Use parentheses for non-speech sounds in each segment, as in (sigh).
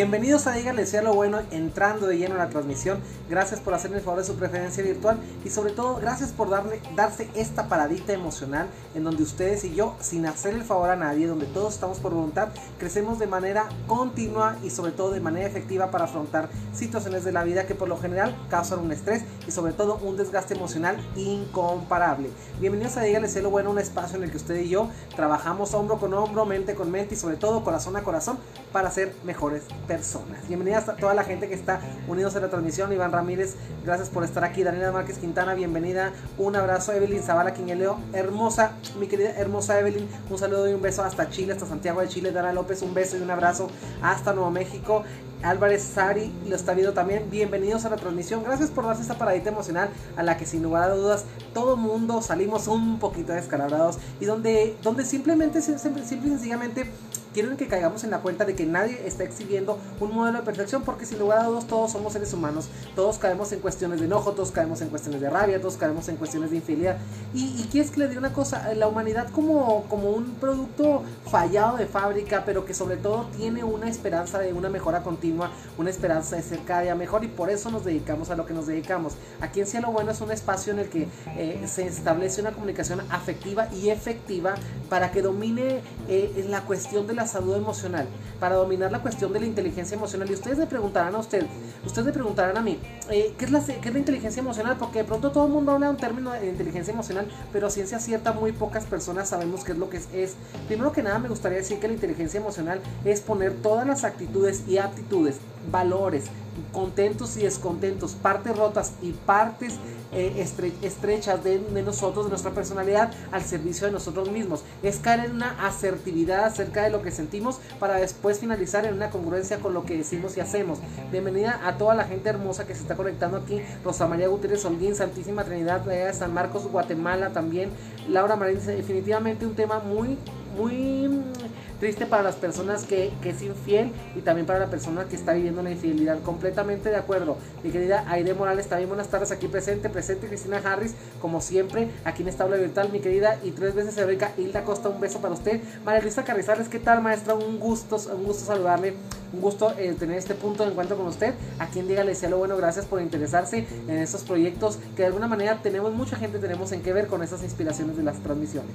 Bienvenidos a Díganle Sea lo Bueno, entrando de lleno en la transmisión. Gracias por hacerme el favor de su preferencia virtual y sobre todo gracias por darle, darse esta paradita emocional en donde ustedes y yo, sin hacer el favor a nadie, donde todos estamos por voluntad, crecemos de manera continua y sobre todo de manera efectiva para afrontar situaciones de la vida que por lo general causan un estrés y sobre todo un desgaste emocional incomparable. Bienvenidos a Díganle Sea lo Bueno, un espacio en el que usted y yo trabajamos hombro con hombro, mente con mente y sobre todo corazón a corazón para ser mejores personas. Bienvenidas a toda la gente que está unidos a la transmisión. Iván Ramírez, gracias por estar aquí. Daniela Márquez Quintana, bienvenida. Un abrazo. Evelyn Zavala Quiñeleo, hermosa, mi querida hermosa Evelyn. Un saludo y un beso hasta Chile, hasta Santiago de Chile. Dana López, un beso y un abrazo hasta Nuevo México. Álvarez Sari lo está viendo también. Bienvenidos a la transmisión. Gracias por darse esta paradita emocional a la que sin lugar a dudas todo mundo salimos un poquito descalabrados y donde, donde simplemente, simple, simple y sencillamente quieren que caigamos en la cuenta de que nadie está exhibiendo un modelo de perfección porque sin lugar a dudas todos somos seres humanos, todos caemos en cuestiones de enojo, todos caemos en cuestiones de rabia, todos caemos en cuestiones de infidelidad. Y, y quieres que le diga una cosa, la humanidad como, como un producto fallado de fábrica, pero que sobre todo tiene una esperanza de una mejora continua, una esperanza de ser cada día mejor y por eso nos dedicamos a lo que nos dedicamos. Aquí en Cielo Bueno es un espacio en el que eh, se establece una comunicación afectiva y efectiva para que domine eh, la cuestión de la salud emocional, para dominar la cuestión de la inteligencia emocional. Y ustedes me preguntarán a usted, ustedes me preguntarán a mí, eh, ¿qué, es la, ¿qué es la inteligencia emocional? Porque de pronto todo el mundo habla de un término de inteligencia emocional, pero ciencia cierta muy pocas personas sabemos qué es lo que es. Primero que nada me gustaría decir que la inteligencia emocional es poner todas las actitudes y aptitudes, valores, contentos y descontentos, partes rotas y partes eh, estre estrechas de, nosotros, de nuestra personalidad, al servicio de nosotros mismos. Es caer en una asertividad acerca de lo que sentimos para después finalizar en una congruencia con lo que decimos y hacemos. Bienvenida a toda la gente hermosa que se está conectando aquí. Rosa María Gutiérrez Holguín, Santísima Trinidad de San Marcos, Guatemala también. Laura Marín definitivamente un tema muy, muy triste para las personas que, que, es infiel y también para la persona que está viviendo una infidelidad. Completamente de acuerdo. Mi querida Aide Morales, también buenas tardes aquí presente, presente Cristina Harris, como siempre, aquí en esta aula virtual, mi querida y tres veces heroica Hilda Costa, un beso para usted. María Luisa Carrizales, ¿qué tal maestra? Un gusto, un gusto saludarle, un gusto eh, tener este punto de encuentro con usted. A quien diga le sea lo bueno, gracias por interesarse en estos proyectos que de alguna manera tenemos, mucha gente tenemos en que ver con esas inspiraciones de las transmisiones.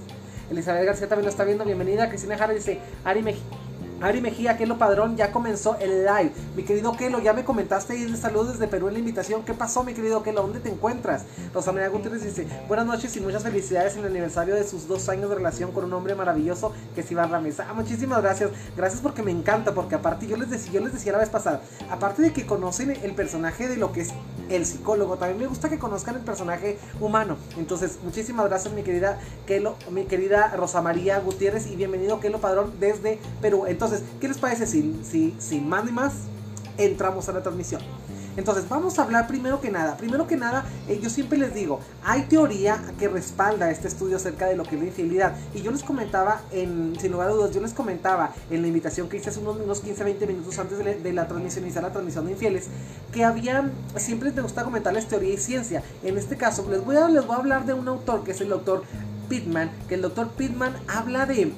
Elizabeth García también lo está viendo. Bienvenida. Cristina Jara dice, Ari, Mej Ari Mejía, Kelo Padrón, ya comenzó el live. Mi querido Kelo, ya me comentaste y de saludos desde Perú en la invitación. ¿Qué pasó, mi querido Kelo? ¿Dónde te encuentras? Rosalía Gutiérrez dice, buenas noches y muchas felicidades en el aniversario de sus dos años de relación con un hombre maravilloso que es Iván Ramírez. Ah, muchísimas gracias. Gracias porque me encanta, porque aparte yo les decía, yo les decía la vez pasada, aparte de que conocen el personaje de lo que es el psicólogo, también me gusta que conozcan el personaje humano. Entonces, muchísimas gracias, mi querida Kelo, mi querida Rosa María Gutiérrez y bienvenido Kelo Padrón desde Perú. Entonces, ¿qué les parece si, si sin más ni más entramos a la transmisión? Entonces, vamos a hablar primero que nada. Primero que nada, eh, yo siempre les digo, hay teoría que respalda este estudio acerca de lo que es la infidelidad. Y yo les comentaba, en, sin lugar a dudas, yo les comentaba en la invitación que hice hace unos, unos 15, 20 minutos antes de, de la transmisión, iniciar la transmisión de infieles, que había, siempre me gusta comentarles teoría y ciencia. En este caso, les voy a, les voy a hablar de un autor que es el doctor Pittman, que el doctor Pittman habla de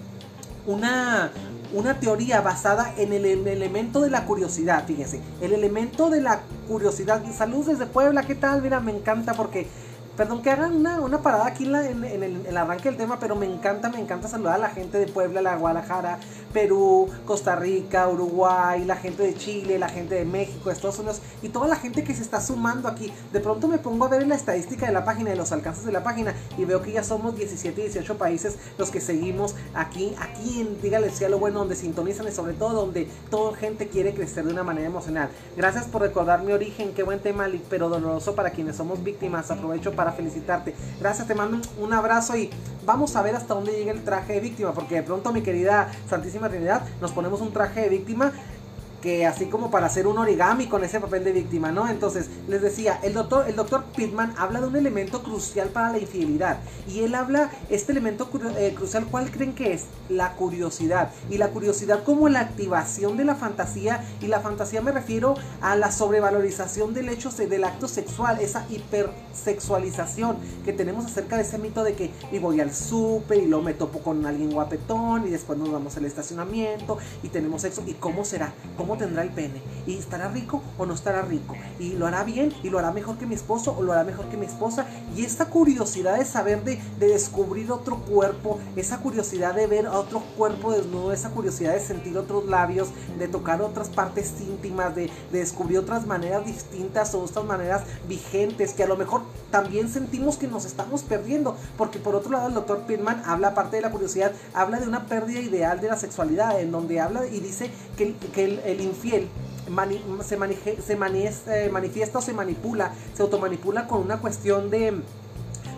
una, una teoría basada en el, el, elemento de la curiosidad, fíjense, el elemento de la curiosidad. Saludos desde Puebla, ¿qué tal? Mira, me encanta porque, perdón que hagan una, una parada aquí en, en, el, el, arranque del tema, pero me encanta, me encanta saludar a la gente de Puebla, la Guadalajara, Perú, Costa Rica, Uruguay, la gente de Chile, la gente de México, Estados Unidos y toda la gente que se está sumando aquí. De pronto me pongo a ver la estadística de la página, de los alcances de la página y veo que ya somos 17, 18 países los que seguimos aquí, aquí en Dígale sea lo bueno, donde sintonizan y sobre todo donde toda gente quiere crecer de una manera emocional. Gracias por recordar mi origen, qué buen tema, pero doloroso para quienes somos víctimas. Aprovecho para felicitarte. Gracias, te mando un abrazo y vamos a ver hasta dónde llega el traje de víctima, porque de pronto mi querida Santísima Trinidad nos ponemos un traje de víctima que así como para hacer un origami con ese papel de víctima, ¿no? Entonces, les decía, el doctor, el doctor Pittman habla de un elemento crucial para la infidelidad. Y él habla, este elemento eh, crucial, ¿cuál creen que es? La curiosidad. Y la curiosidad como la activación de la fantasía. Y la fantasía me refiero a la sobrevalorización del hecho del acto sexual, esa hipersexualización que tenemos acerca de ese mito de que y voy al súper y lo me topo con alguien guapetón y después nos vamos al estacionamiento y tenemos sexo. ¿Y cómo será? ¿Cómo tendrá el pene? ¿Y estará rico o no estará rico? ¿Y lo hará bien? ¿Y lo hará mejor que mi esposo o lo hará mejor que mi esposa? Y esta curiosidad de saber, de, de descubrir otro cuerpo, esa curiosidad de ver otro cuerpo desnudo, esa curiosidad de sentir otros labios, de tocar otras partes íntimas, de, de descubrir otras maneras distintas o otras maneras vigentes que a lo mejor también sentimos que nos estamos perdiendo. Porque por otro lado el doctor Pittman habla, aparte de la curiosidad, habla de una pérdida ideal de la sexualidad, en donde habla y dice que, que el infiel. Se, se eh, manifiesta o se manipula, se automanipula con una cuestión de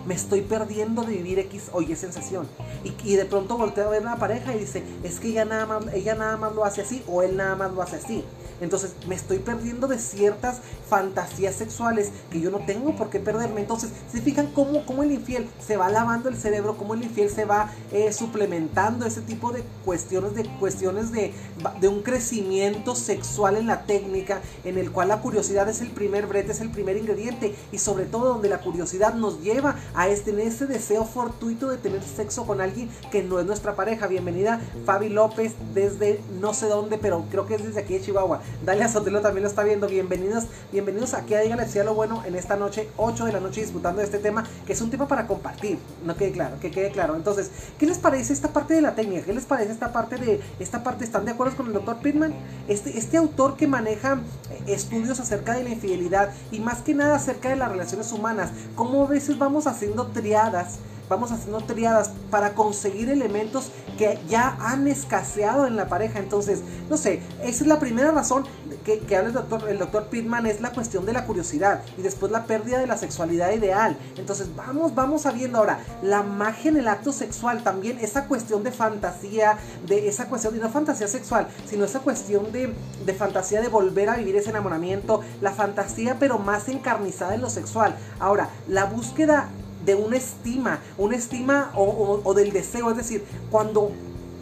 me estoy perdiendo de vivir X o Y sensación. Y, y, de pronto voltea a ver a una pareja y dice, es que ella nada, más, ella nada más lo hace así o él nada más lo hace así. Entonces me estoy perdiendo de ciertas fantasías sexuales que yo no tengo por qué perderme. Entonces, ¿se fijan cómo, cómo el infiel se va lavando el cerebro? Cómo el infiel se va eh, suplementando ese tipo de cuestiones, de cuestiones de, de un crecimiento sexual en la técnica, en el cual la curiosidad es el primer brete, es el primer ingrediente. Y sobre todo donde la curiosidad nos lleva a este, ese deseo fortuito de tener sexo con alguien que no es nuestra pareja. Bienvenida Fabi López desde no sé dónde, pero creo que es desde aquí de Chihuahua. Dalia Sotelo también lo está viendo. Bienvenidos, bienvenidos aquí a Díganle lo bueno en esta noche, 8 de la noche, disputando este tema, que es un tema para compartir. No quede claro, que quede claro. Entonces, ¿qué les parece esta parte de la técnica? ¿Qué les parece esta parte de esta parte? ¿Están de acuerdo con el doctor Pittman? Este, este autor que maneja eh, estudios acerca de la infidelidad y más que nada acerca de las relaciones humanas, cómo a veces vamos haciendo triadas vamos haciendo triadas para conseguir elementos que ya han escaseado en la pareja. Entonces, no sé, esa es la primera razón que, habla el doctor, el doctor Pittman, es la cuestión de la curiosidad y después la pérdida de la sexualidad ideal. Entonces, vamos, vamos sabiendo ahora, la magia en el acto sexual también, esa cuestión de fantasía, de esa cuestión, y no fantasía sexual, sino esa cuestión de, de fantasía de volver a vivir ese enamoramiento, la fantasía pero más encarnizada en lo sexual. Ahora, la búsqueda de una estima, una estima o, del deseo. Es decir, cuando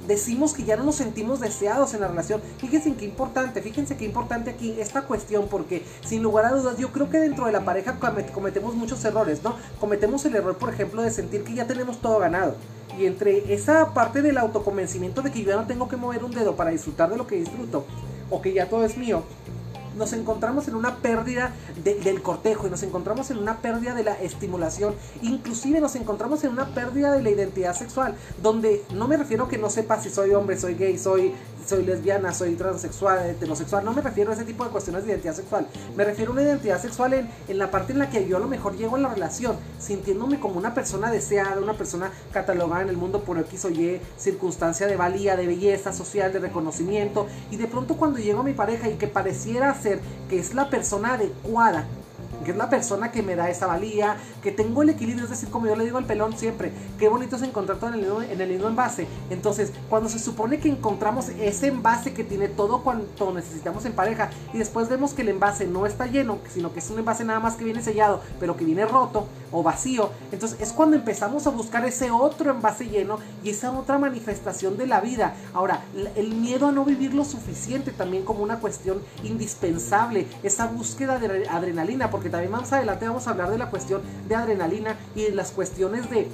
decimos que ya no nos sentimos deseados en la relación. Fíjense qué importante, fíjense qué importante aquí esta cuestión, porque sin lugar a dudas, yo creo que dentro de la pareja cometemos muchos errores, ¿no? Cometemos el error, por ejemplo, de sentir que ya tenemos todo ganado. Y entre esa parte del autoconvencimiento de que yo ya no tengo que mover un dedo para disfrutar de lo que disfruto, o que ya todo es mío, nos encontramos en una pérdida del cortejo y nos encontramos en una pérdida de la estimulación, inclusive nos encontramos en una pérdida de la identidad sexual, donde no me refiero que no sepa si soy hombre, soy gay, soy, soy lesbiana, soy transexual, heterosexual, no me refiero a ese tipo de cuestiones de identidad sexual, me refiero a una identidad sexual en, en la parte en la que yo a lo mejor llego a la relación, sintiéndome como una persona deseada, una persona catalogada en el mundo por X o Y circunstancia de valía, de belleza social, de reconocimiento, y de pronto cuando llego a mi pareja y que pareciera ser que es la persona adecuada que es la persona que me da esa valía, que tengo el equilibrio, es decir, como yo le digo al pelón siempre, qué bonito es encontrar todo en el, mismo, en el mismo envase. Entonces, cuando se supone que encontramos ese envase que tiene todo cuanto necesitamos en pareja y después vemos que el envase no está lleno, sino que es un envase nada más que viene sellado, pero que viene roto o vacío, entonces es cuando empezamos a buscar ese otro envase lleno y esa otra manifestación de la vida. Ahora, el miedo a no vivir lo suficiente también como una cuestión indispensable, esa búsqueda de adrenalina, porque también más adelante vamos a hablar de la cuestión de adrenalina y de las cuestiones de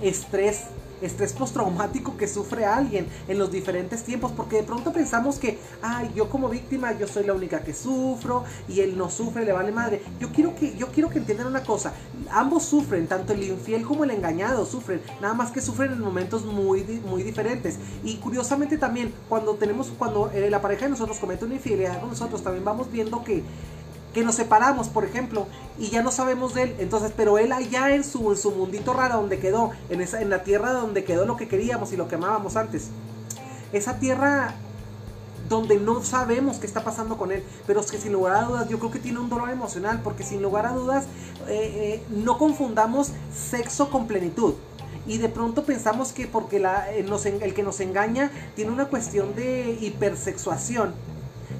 estrés estrés postraumático que sufre alguien en los diferentes tiempos, porque de pronto pensamos que, ay, yo como víctima, yo soy la única que sufro y él no sufre, le vale madre. Yo quiero que, yo quiero que entiendan una cosa, ambos sufren, tanto el infiel como el engañado sufren, nada más que sufren en momentos muy, muy diferentes. Y curiosamente también, cuando tenemos, cuando eh, la pareja de nosotros comete una infidelidad con nosotros, también vamos viendo que que nos separamos, por ejemplo, y ya no sabemos de él. Entonces, pero él allá en su, en su mundito raro donde quedó, en, esa, en la tierra donde quedó lo que queríamos y lo que amábamos antes. Esa tierra donde no sabemos qué está pasando con él, pero es que sin lugar a dudas yo creo que tiene un dolor emocional, porque sin lugar a dudas eh, eh, no confundamos sexo con plenitud. Y de pronto pensamos que porque eh, el que nos engaña tiene una cuestión de hipersexuación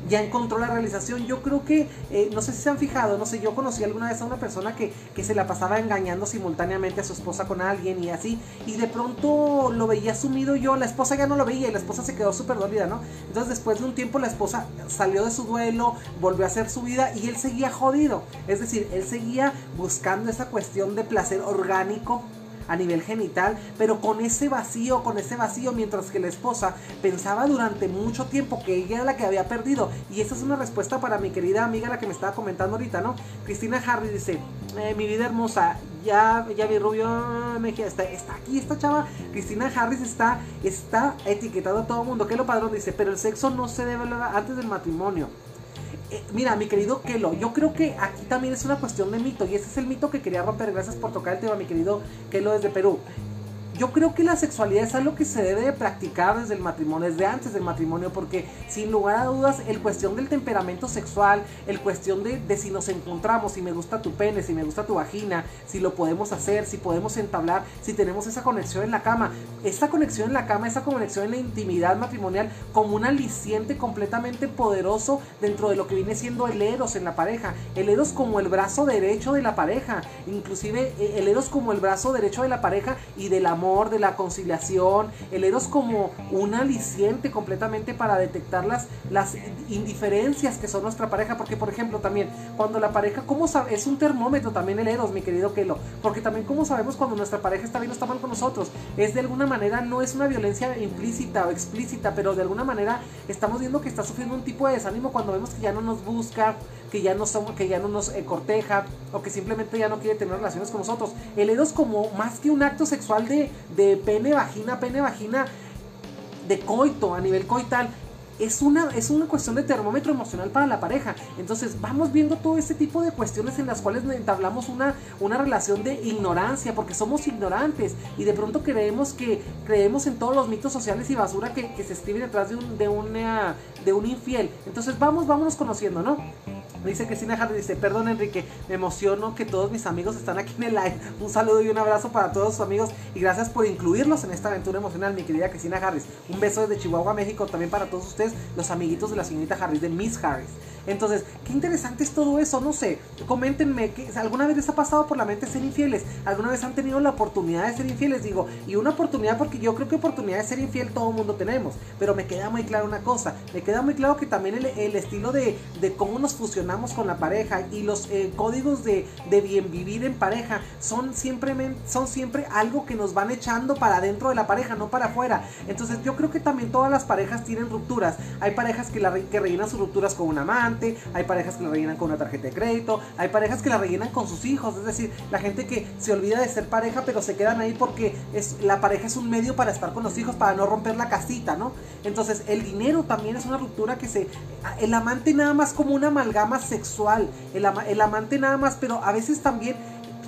ya encontró la realización. Yo creo que, eh, no sé si se han fijado, no sé, yo conocí alguna vez a una persona que, que se la pasaba engañando simultáneamente a su esposa con alguien y así, y de pronto lo veía sumido yo, la esposa ya no lo veía y la esposa se quedó súper dolida, ¿no? Entonces después de un tiempo la esposa salió de su duelo, volvió a hacer su vida y él seguía jodido, es decir, él seguía buscando esa cuestión de placer orgánico a nivel genital, pero con ese vacío, con ese vacío, mientras que la esposa pensaba durante mucho tiempo que ella era la que había perdido. Y esa es una respuesta para mi querida amiga, la que me estaba comentando ahorita, ¿no? Cristina Harry dice, eh, mi vida hermosa, ya, ya vi Rubio Mejía, está, está aquí esta chava, Cristina Harris está, está a todo el mundo, que lo padrón dice, pero el sexo no se debe hablar antes del matrimonio. Eh, mira, mi querido Kelo, yo creo que aquí también es una cuestión de mito, y ese es el mito que quería romper, gracias por tocar el tema, mi querido Kelo desde Perú yo creo que la sexualidad es algo que se debe de practicar desde el matrimonio, desde antes del matrimonio, porque sin lugar a dudas, el cuestión del temperamento sexual, el cuestión de, de, si nos encontramos, si me gusta tu pene, si me gusta tu vagina, si lo podemos hacer, si podemos entablar, si tenemos esa conexión en la cama, esa conexión en la cama, esa conexión en la intimidad matrimonial, como un aliciente completamente poderoso dentro de lo que viene siendo el eros en la pareja, el eros como el brazo derecho de la pareja, inclusive eh, el eros como el brazo derecho de la pareja y del amor de la conciliación, el eros como un aliciente completamente para detectar las, las indiferencias que son nuestra pareja, porque por ejemplo también cuando la pareja, ¿cómo sabe? Es un termómetro también el eros, mi querido Kelo, porque también cómo sabemos cuando nuestra pareja está bien o está mal con nosotros, es de alguna manera, no es una violencia implícita o explícita, pero de alguna manera estamos viendo que está sufriendo un tipo de desánimo cuando vemos que ya no nos busca, que ya no somos, que ya no nos eh, corteja o que simplemente ya no quiere tener relaciones con nosotros. El eros como más que un acto sexual de, de pene, vagina, pene, vagina, de coito, a nivel coital, es una, es una cuestión de termómetro emocional para la pareja. Entonces vamos viendo todo este tipo de cuestiones en las cuales entablamos una, una relación de ignorancia, porque somos ignorantes y de pronto creemos que creemos en todos los mitos sociales y basura que, se escriben detrás de un, de, una, de un infiel. Entonces vamos, vámonos conociendo, ¿no? Dice Cristina Hardy, dice, perdón Enrique, me emociono que todos mis amigos están aquí en el live. Un saludo y un abrazo para todos sus amigos y gracias por incluirlos en esta aventura emocional, mi querida Cristina Harris. Un beso desde Chihuahua, México, también para todos ustedes, los amiguitos de la señorita Harris, de Miss Harris. Entonces, qué interesante es todo eso, no sé, coméntenme, que ¿alguna vez les ha pasado por la mente ser infieles? ¿Alguna vez han tenido la oportunidad de ser infieles? Digo, y una oportunidad porque yo creo que oportunidad de ser infiel todo el mundo tenemos, pero me queda muy claro una cosa, me queda muy claro que también el, estilo de, de, cómo nos fusionamos con la pareja y los eh, códigos de, de, bien vivir en pareja son siempre, son siempre algo que nos van echando para dentro de la pareja, no para afuera. Entonces yo creo que también todas las parejas tienen rupturas. Hay parejas que, la, que rellenan sus rupturas con un hay parejas que la rellenan con una tarjeta de crédito, hay parejas que la rellenan con sus hijos, es decir, la gente que se olvida de ser pareja pero se quedan ahí porque es, la pareja es un medio para estar con los hijos, para no romper la casita, ¿no? Entonces el dinero también es una ruptura que se... El amante nada más como una amalgama sexual, el, el amante nada más, pero a veces también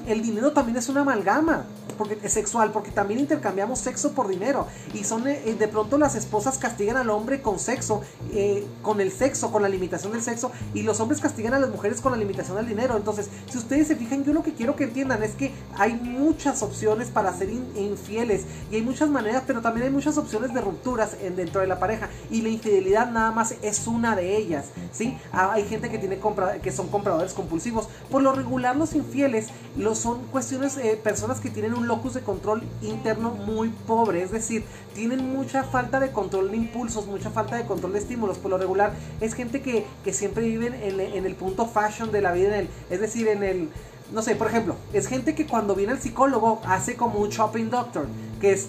el dinero también es una amalgama porque es sexual, porque también intercambiamos sexo por dinero. Y son eh, eh, de pronto las esposas castigan al hombre con sexo, eh, con el sexo, con la limitación del sexo, y los hombres castigan a las mujeres con la limitación del dinero. Entonces, si ustedes se fijan, yo lo que quiero que entiendan es que hay muchas opciones para ser infieles y hay muchas maneras, pero también hay muchas opciones de rupturas en, dentro de la pareja. Y la infidelidad nada más es una de ellas, ¿sí? Ah, hay gente que tiene compra que son compradores compulsivos. Por lo regular, los infieles son cuestiones, personas que tienen un locus de control interno muy pobre, es decir, tienen mucha falta de control de impulsos, mucha falta de control de estímulos. Por lo regular, es gente que, que siempre vive en, en, el punto fashion de la vida, en el, es decir, en el, no sé, por ejemplo, es gente que cuando viene al psicólogo hace como un shopping doctor, que es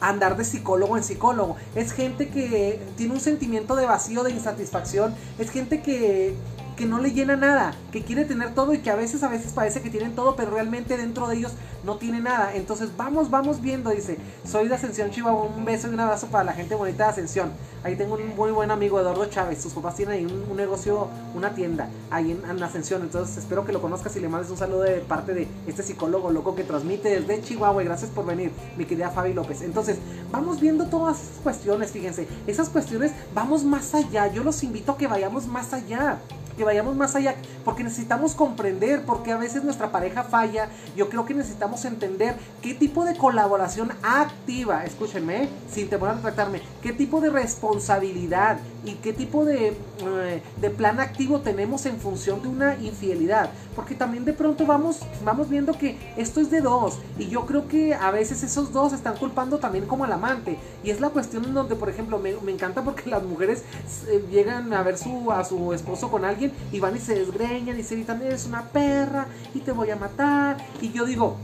andar de psicólogo en psicólogo. Es gente que tiene un sentimiento de vacío, de insatisfacción. Es gente que, que no le llena nada, que quiere tener todo y que a veces, a veces parece que tienen todo, pero realmente dentro de ellos no tiene nada. Entonces vamos, vamos viendo, dice, soy de Ascensión Chihuahua, un beso y un abrazo para la gente bonita de Ascensión. Ahí tengo un muy buen amigo, Eduardo Chávez, sus papás tienen ahí un, negocio, una tienda, ahí en, Ascensión. Entonces espero que lo conozcas y le mandes un saludo de parte de este psicólogo loco que transmite desde Chihuahua. Y gracias por venir, mi querida Fabi López. Entonces, vamos viendo todas esas cuestiones, fíjense, esas cuestiones, vamos más allá. Yo los invito a que vayamos más allá que vayamos más allá, porque necesitamos comprender, porque a veces nuestra pareja falla, yo creo que necesitamos entender qué tipo de colaboración activa, escúchenme, sin temor a tratarme, qué tipo de responsabilidad y qué tipo de, eh, de, plan activo tenemos en función de una infidelidad, porque también de pronto vamos, vamos viendo que esto es de dos, y yo creo que a veces esos dos están culpando también como al amante, y es la cuestión en donde, por ejemplo, me, me encanta porque las mujeres eh, llegan a ver su, a su esposo con alguien, y van y se desgreñan y se gritan, eres una perra y te voy a matar. Y yo digo,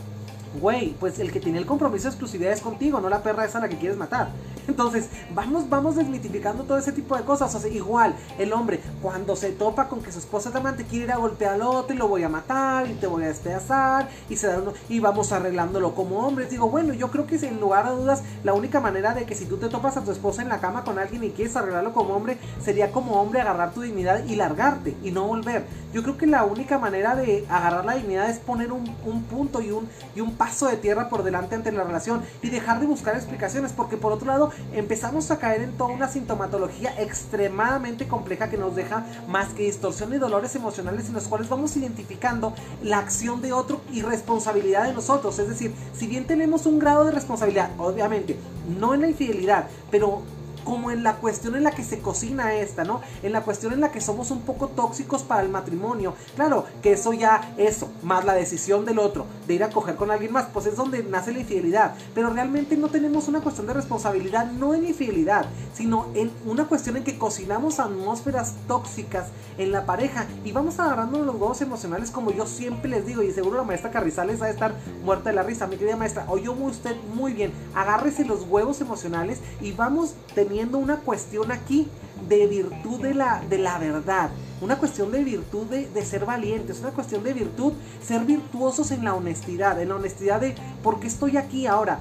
güey, pues el que tiene el compromiso de exclusividad es contigo, no la perra esa a la que quieres matar. Entonces, vamos, vamos desmitificando todo ese tipo de cosas. O sea, igual, el hombre, cuando se topa con que su esposa es amante, quiere ir a golpear al otro y lo voy a matar y te voy a despedazar y, se da uno, y vamos arreglándolo como hombres. Digo, bueno, yo creo que en lugar de dudas, la única manera de que si tú te topas a tu esposa en la cama con alguien y quieres arreglarlo como hombre, sería como hombre agarrar tu dignidad y largarte y no volver. Yo creo que la única manera de agarrar la dignidad es poner un, un punto y un, y un paso de tierra por delante ante la relación y dejar de buscar explicaciones, porque por otro lado empezamos a caer en toda una sintomatología extremadamente compleja que nos deja más que distorsión y dolores emocionales en los cuales vamos identificando la acción de otro y responsabilidad de nosotros. Es decir, si bien tenemos un grado de responsabilidad, obviamente, no en la infidelidad, pero como en la cuestión en la que se cocina esta, ¿no? En la cuestión en la que somos un poco tóxicos para el matrimonio. Claro, que eso ya, eso, más la decisión del otro de ir a coger con alguien más, pues es donde nace la infidelidad. Pero realmente no tenemos una cuestión de responsabilidad, no en infidelidad, sino en una cuestión en que cocinamos atmósferas tóxicas en la pareja y vamos agarrando los huevos emocionales como yo siempre les digo y seguro la maestra Carrizales va a estar muerta de la risa, mi querida maestra, oyó usted muy bien, agárrese los huevos emocionales y vamos teniendo una cuestión aquí de virtud de la, de la verdad, una cuestión de virtud de, de, ser valientes, una cuestión de virtud, ser virtuosos en la honestidad, en la honestidad de por qué estoy aquí ahora.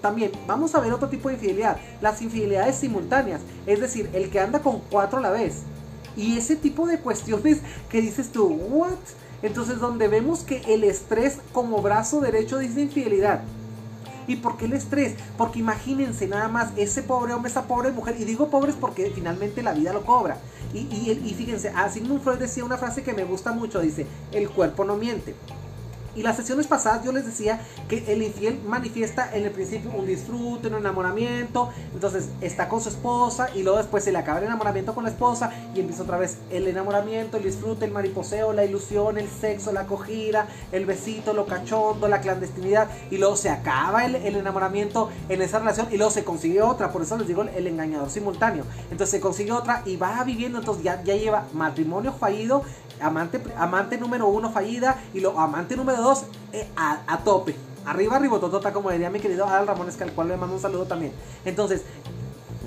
También vamos a ver otro tipo de infidelidad, las infidelidades simultáneas, es decir, el que anda con cuatro a la vez. Y ese tipo de cuestiones que dices tú, ¿what? Entonces donde vemos que el estrés como brazo derecho dice infidelidad ¿Y por qué el estrés? Porque imagínense nada más ese pobre hombre, esa pobre mujer, y digo pobres porque finalmente la vida lo cobra. Y, y, y fíjense, a Sigmund Freud decía una frase que me gusta mucho, dice, el cuerpo no miente. Y las sesiones pasadas yo les decía que el infiel manifiesta en el principio un disfrute, un enamoramiento, entonces está con su esposa y luego después se le acaba el enamoramiento con la esposa y empieza otra vez el enamoramiento, el disfrute, el mariposeo, la ilusión, el sexo, la acogida, el besito, lo cachondo, la clandestinidad y luego se acaba el, enamoramiento en esa relación y luego se consigue otra, por eso les digo el, engañador simultáneo. Entonces se consigue otra y va viviendo, entonces ya, ya lleva matrimonio fallido, amante, amante número uno fallida y lo amante número dos eh, a, tope. Arriba, ribototota, como diría mi querido Adal Ramones, que al cual le mando un saludo también. Entonces,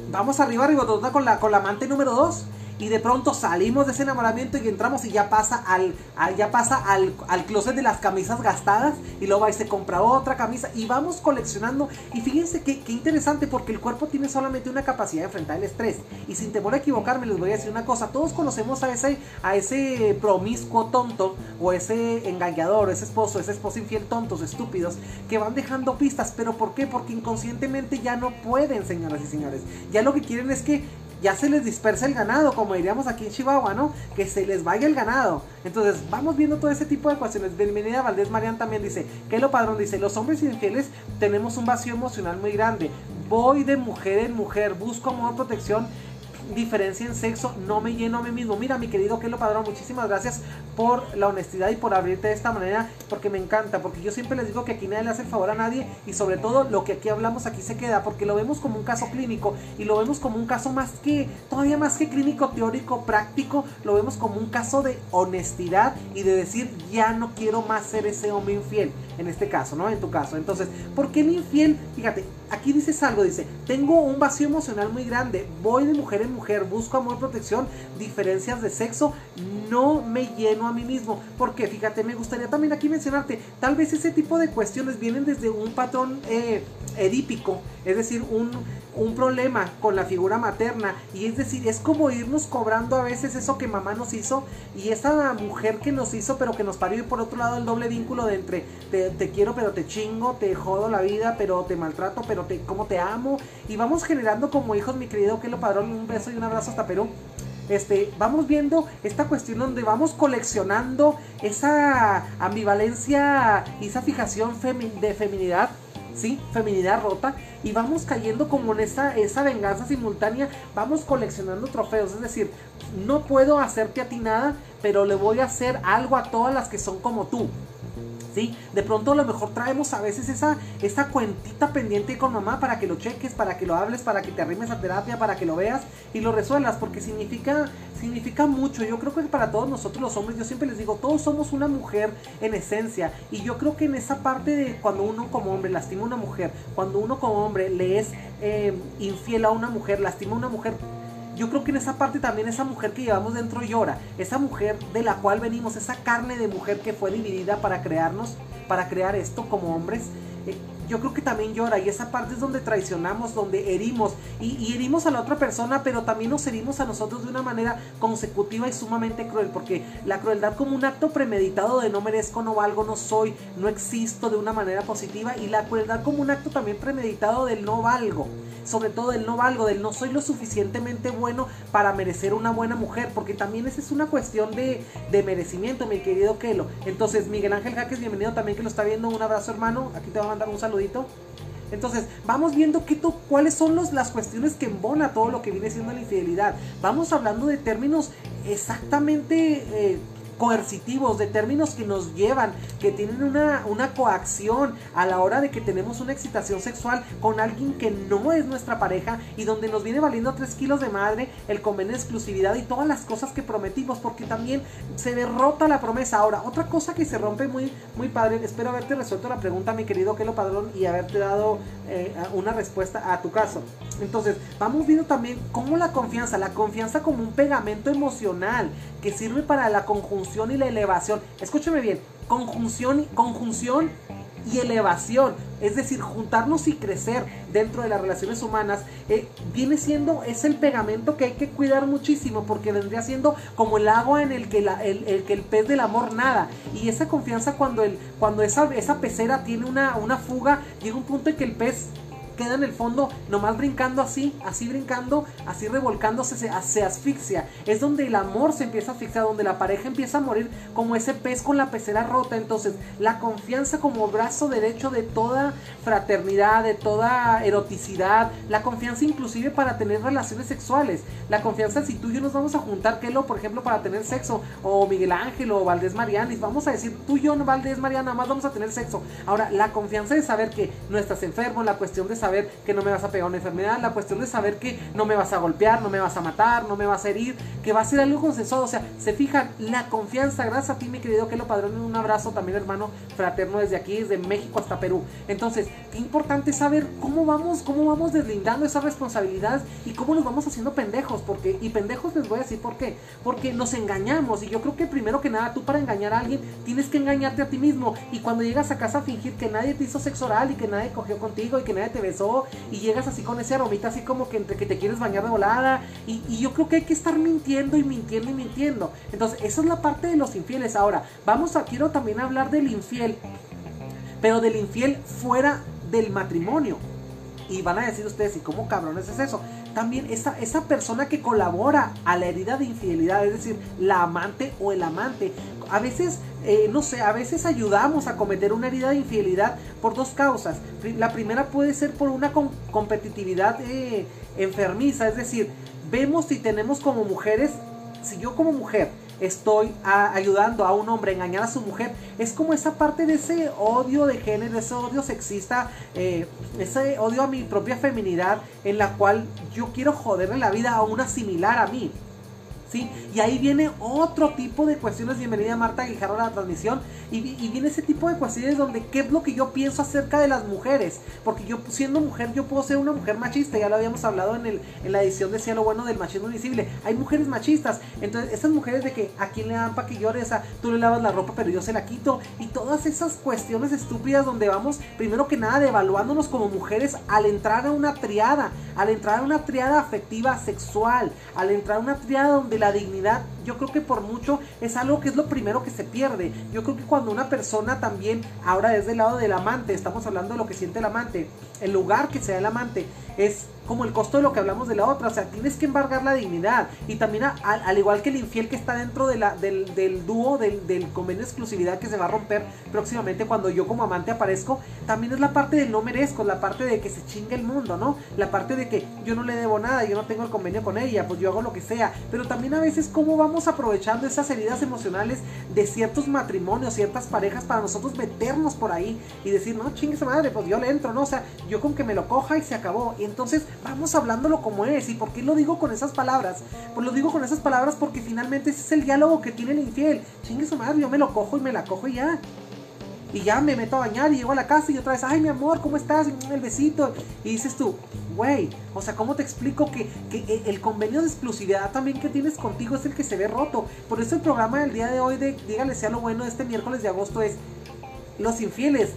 vamos arriba, ribototota con la, con la amante número dos y de pronto salimos de ese enamoramiento y entramos y ya pasa al, ya pasa al, al, closet de las camisas gastadas y luego ahí se compra otra camisa y vamos coleccionando. Y fíjense qué, qué interesante porque el cuerpo tiene solamente una capacidad de enfrentar el estrés. Y sin temor a equivocarme les voy a decir una cosa, todos conocemos a ese, a ese promiscuo tonto o ese engañador, ese esposo, ese esposo infiel tontos, estúpidos que van dejando pistas, pero ¿por qué? Porque inconscientemente ya no pueden señoras y señores, ya lo que quieren es que ya se les dispersa el ganado, como diríamos aquí en Chihuahua, ¿no? Que se les vaya el ganado. Entonces, vamos viendo todo ese tipo de cuestiones. Bienvenida Valdés Marian también dice, que lo padrón dice, los hombres infieles tenemos un vacío emocional muy grande. Voy de mujer en mujer, busco amor, protección diferencia en sexo, no me lleno a mí mismo. Mira, mi querido Kelo Padrón, muchísimas gracias por la honestidad y por abrirte de esta manera, porque me encanta, porque yo siempre les digo que aquí nadie le hace favor a nadie y sobre todo lo que aquí hablamos aquí se queda, porque lo vemos como un caso clínico y lo vemos como un caso más que, todavía más que clínico, teórico, práctico, lo vemos como un caso de honestidad y de decir, ya no quiero más ser ese hombre infiel, en este caso, ¿no? En tu caso. Entonces, ¿por qué el infiel? Fíjate, aquí dices algo, dice, tengo un vacío emocional muy grande, voy de mujer en mujer, busco amor, protección, diferencias de sexo, no me lleno a mí mismo. Porque fíjate, me gustaría también aquí mencionarte, tal vez ese tipo de cuestiones vienen desde un patrón eh, edípico, es decir, un, un problema con la figura materna. Y es decir, es como irnos cobrando a veces eso que mamá nos hizo y esa mujer que nos hizo, pero que nos parió. Y por otro lado, el doble vínculo de entre te, te quiero, pero te chingo, te jodo la vida, pero te maltrato, pero te, como te amo. Y vamos generando como hijos, mi querido que lo Padrón, un beso y un abrazo hasta Perú. Este, vamos viendo esta cuestión donde vamos coleccionando esa ambivalencia y esa fijación de feminidad ¿sí? Feminidad rota y vamos cayendo como en esa, esa venganza simultánea, vamos coleccionando trofeos, es decir, no puedo hacerte a ti nada, pero le voy a hacer algo a todas las que son como tú. ¿Sí? De pronto a lo mejor traemos a veces esa, esa cuentita pendiente con mamá para que lo cheques, para que lo hables, para que te arrimes a terapia, para que lo veas y lo resuelvas, porque significa, significa mucho. Yo creo que para todos nosotros los hombres, yo siempre les digo, todos somos una mujer en esencia. Y yo creo que en esa parte de cuando uno como hombre lastima a una mujer, cuando uno como hombre le es eh, infiel a una mujer, lastima a una mujer, yo creo que en esa parte también esa mujer que llevamos dentro llora, esa mujer de la cual venimos, esa carne de mujer que fue dividida para crearnos, para crear esto como hombres, eh, yo creo que también llora y esa parte es donde traicionamos, donde herimos y, herimos a la otra persona, pero también nos herimos a nosotros de una manera consecutiva y sumamente cruel, porque la crueldad como un acto premeditado de no merezco, no valgo, no soy, no existo de una manera positiva y la crueldad como un acto también premeditado del no valgo sobre todo del no valgo, del no soy lo suficientemente bueno para merecer una buena mujer, porque también esa es una cuestión de, merecimiento, mi querido Kelo. Entonces, Miguel Ángel Jaques, bienvenido también que lo está viendo, un abrazo hermano, aquí te voy a mandar un Entonces, vamos viendo qué cuáles son las cuestiones que embona todo lo que viene siendo la infidelidad. Vamos hablando de términos exactamente eh, coercitivos, de términos que nos llevan, que tienen una, una coacción a la hora de que tenemos una excitación sexual con alguien que no es nuestra pareja y donde nos viene valiendo 3 kilos de madre, el convenio de exclusividad y todas las cosas que prometimos, porque también se derrota la promesa. Ahora, otra cosa que se rompe muy, muy padre, espero haberte resuelto la pregunta, mi querido Kelo Padrón, y haberte dado eh, una respuesta a tu caso. Entonces, vamos viendo también cómo la confianza, la confianza como un pegamento emocional que sirve para la conjunción y la elevación. Escúcheme bien, conjunción, conjunción y elevación, es decir, juntarnos y crecer dentro de las relaciones humanas, eh, viene siendo, es el pegamento que hay que cuidar muchísimo, porque vendría siendo como el agua en el que, el, que el pez del amor nada. Y esa confianza cuando, el, cuando esa, esa pecera tiene una, una fuga, llega un punto en que el pez queda en el fondo nomás brincando así, así brincando, así revolcándose, se, asfixia. Es donde el amor se empieza a asfixiar, donde la pareja empieza a morir como ese pez con la pecera rota. Entonces, la confianza como brazo derecho de toda fraternidad, de toda eroticidad, la confianza inclusive para tener relaciones sexuales. La confianza si tú y yo nos vamos a juntar, que lo, por ejemplo, para tener sexo, o Miguel Ángel o Valdés Marianis, vamos a decir, tú y yo, Valdés Mariana, más vamos a tener sexo. Ahora, la confianza de saber que no estás enfermo, la cuestión de saber que no me vas a pegar una enfermedad, la cuestión de saber que no me vas a golpear, no me vas a matar, no me vas a herir, que va a ser algo consensuado. O sea, se fijan, la confianza, gracias a ti, mi querido que lo Padrón, un abrazo también, hermano fraterno, desde aquí, desde México hasta Perú. Entonces, qué importante saber cómo vamos, cómo vamos deslindando esas responsabilidades y cómo nos vamos haciendo pendejos, porque, y pendejos les voy a decir por qué, porque nos engañamos, y yo creo que primero que nada, tú para engañar a alguien, tienes que engañarte a ti mismo, y cuando llegas a casa a fingir que nadie te hizo sexo oral y que nadie cogió contigo y que nadie te besó y llegas así con ese aromita así como que entre que te quieres bañar de volada y, yo creo que hay que estar mintiendo y mintiendo y mintiendo. Entonces, esa es la parte de los infieles. Ahora, vamos a, quiero también hablar del infiel, pero del infiel fuera del matrimonio. Y van a decir ustedes, ¿y cómo cabrones es eso? También esa, esa persona que colabora a la herida de infidelidad, es decir, la amante o el amante. A veces eh, no sé, a veces ayudamos a cometer una herida de infidelidad por dos causas. La primera puede ser por una competitividad eh, enfermiza, es decir, vemos si tenemos como mujeres, si yo como mujer estoy ayudando a un hombre a engañar a su mujer, es como esa parte de ese odio de género, ese odio sexista, eh, ese odio a mi propia feminidad en la cual yo quiero joderle la vida a una similar a mí. Y ahí viene otro tipo de cuestiones, bienvenida Marta Guijarro a la transmisión, y, viene ese tipo de cuestiones donde qué es lo que yo pienso acerca de las mujeres, porque yo siendo mujer yo puedo ser una mujer machista, ya lo habíamos hablado en, el, en la edición de Cielo Bueno del Machismo Invisible, hay mujeres machistas, entonces esas mujeres de que a quién le dan para que llore, esa, tú le lavas la ropa pero yo se la quito, y todas esas cuestiones estúpidas donde vamos primero que nada devaluándonos como mujeres al entrar a una triada, al entrar a una triada afectiva sexual, al entrar a una triada donde la dignidad, yo creo que por mucho es algo que es lo primero que se pierde. Yo creo que cuando una persona también, ahora desde el lado del amante, estamos hablando de lo que siente el amante, el lugar que sea el amante, es como el costo de lo que hablamos de la otra. O sea, tienes que embargar la dignidad. Y también, al igual que el infiel que está dentro de la, del, del dúo, del, convenio de exclusividad que se va a romper próximamente cuando yo como amante aparezco, también es la parte del no merezco, la parte de que se chingue el mundo, ¿no? La parte de que yo no le debo nada, yo no tengo el convenio con ella, pues yo hago lo que sea. Pero también a veces, ¿cómo vamos? Vamos esas heridas emocionales de ciertos matrimonios, ciertas parejas para nosotros meternos por ahí y decir, no, chingue su madre, pues yo le entro, ¿no? O sea, yo con que me lo coja y se acabó. Y entonces vamos hablándolo como es. ¿Y por qué lo digo con esas palabras? Pues lo digo con esas palabras porque finalmente ese es el diálogo que tiene el infiel. Chingue su madre, yo me lo cojo y me la cojo y ya. Y ya me meto a bañar y llego a la casa y otra vez, ay mi amor, ¿cómo estás? El besito. Y dices tú, güey, o sea, ¿cómo te explico que, que, el convenio de exclusividad también que tienes contigo es el que se ve roto? Por eso el programa del día de hoy de Dígale sea lo bueno de este miércoles de agosto es Los infieles,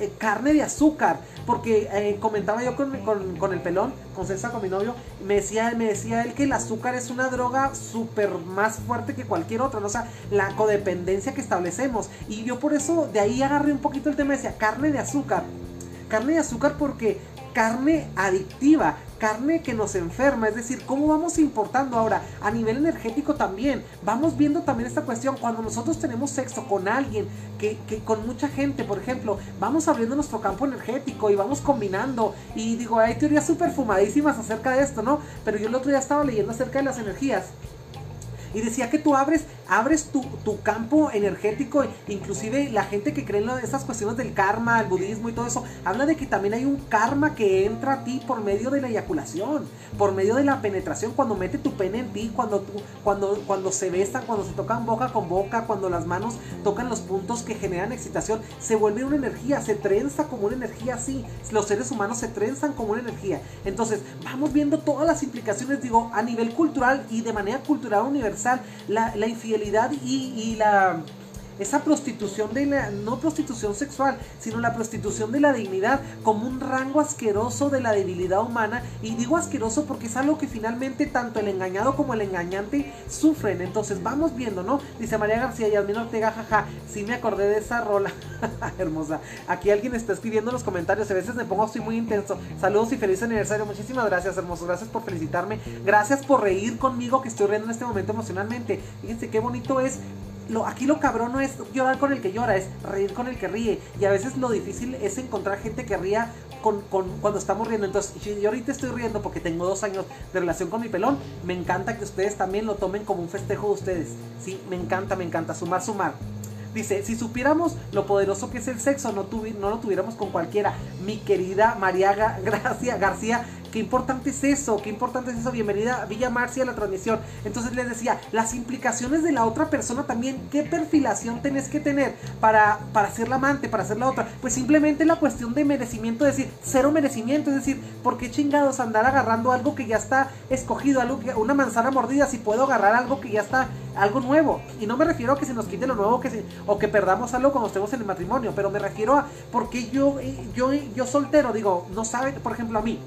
eh, carne de azúcar. Porque eh, comentaba yo con, con, el pelón, con César, con mi novio, me decía, me decía él que el azúcar es una droga súper más fuerte que cualquier otra, ¿no? o sea, la codependencia que establecemos. Y yo por eso de ahí agarré un poquito el tema, decía, carne de azúcar. Carne de azúcar porque carne adictiva, carne que nos enferma, es decir, cómo vamos importando ahora a nivel energético también. Vamos viendo también esta cuestión cuando nosotros tenemos sexo con alguien, que, con mucha gente, por ejemplo, vamos abriendo nuestro campo energético y vamos combinando. Y digo, hay teorías súper fumadísimas acerca de esto, ¿no? Pero yo el otro día estaba leyendo acerca de las energías y decía que tú abres, abres tu, campo energético, inclusive la gente que cree en esas cuestiones del karma, el budismo y todo eso, habla de que también hay un karma que entra a ti por medio de la eyaculación, por medio de la penetración, cuando mete tu pene en ti, cuando, cuando, cuando se besan, cuando se tocan boca con boca, cuando las manos tocan los puntos que generan excitación, se vuelve una energía, se trenza como una energía así, los seres humanos se trenzan como una energía. Entonces, vamos viendo todas las implicaciones, digo, a nivel cultural y de manera cultural universal la, la infidelidad y, y la esa prostitución de la, no prostitución sexual, sino la prostitución de la dignidad como un rango asqueroso de la debilidad humana. Y digo asqueroso porque es algo que finalmente tanto el engañado como el engañante sufren. Entonces vamos viendo, ¿no? Dice María García y Admin Ortega, jaja, sí me acordé de esa rola. (laughs) Hermosa. Aquí alguien está escribiendo en los comentarios, a veces me pongo así muy intenso. Saludos y feliz aniversario. Muchísimas gracias, hermosos. Gracias por felicitarme. Gracias por reír conmigo que estoy riendo en este momento emocionalmente. Fíjense qué bonito es aquí lo cabrón no es llorar con el que llora, es reír con el que ríe. Y a veces lo difícil es encontrar gente que ría con, cuando estamos riendo. Entonces, yo ahorita estoy riendo porque tengo dos años de relación con mi pelón. Me encanta que ustedes también lo tomen como un festejo de ustedes. Sí, me encanta, me encanta. Sumar, sumar. Dice, si supiéramos lo poderoso que es el sexo, no, no lo tuviéramos con cualquiera. Mi querida María (laughs) Gracia García, Qué importante es eso, qué importante es eso. Bienvenida Villa Marcia a la transmisión. Entonces les decía, las implicaciones de la otra persona también, qué perfilación tenés que tener para, para ser la amante, para ser la otra. Pues simplemente la cuestión de merecimiento, es decir, cero merecimiento, es decir, ¿por qué chingados andar agarrando algo que ya está escogido, algo que, una manzana mordida, si puedo agarrar algo que ya está, algo nuevo? Y no me refiero a que se nos quite lo nuevo que o que perdamos algo cuando estemos en el matrimonio, pero me refiero a porque yo, yo, yo soltero, digo, no sabe, por ejemplo, a mí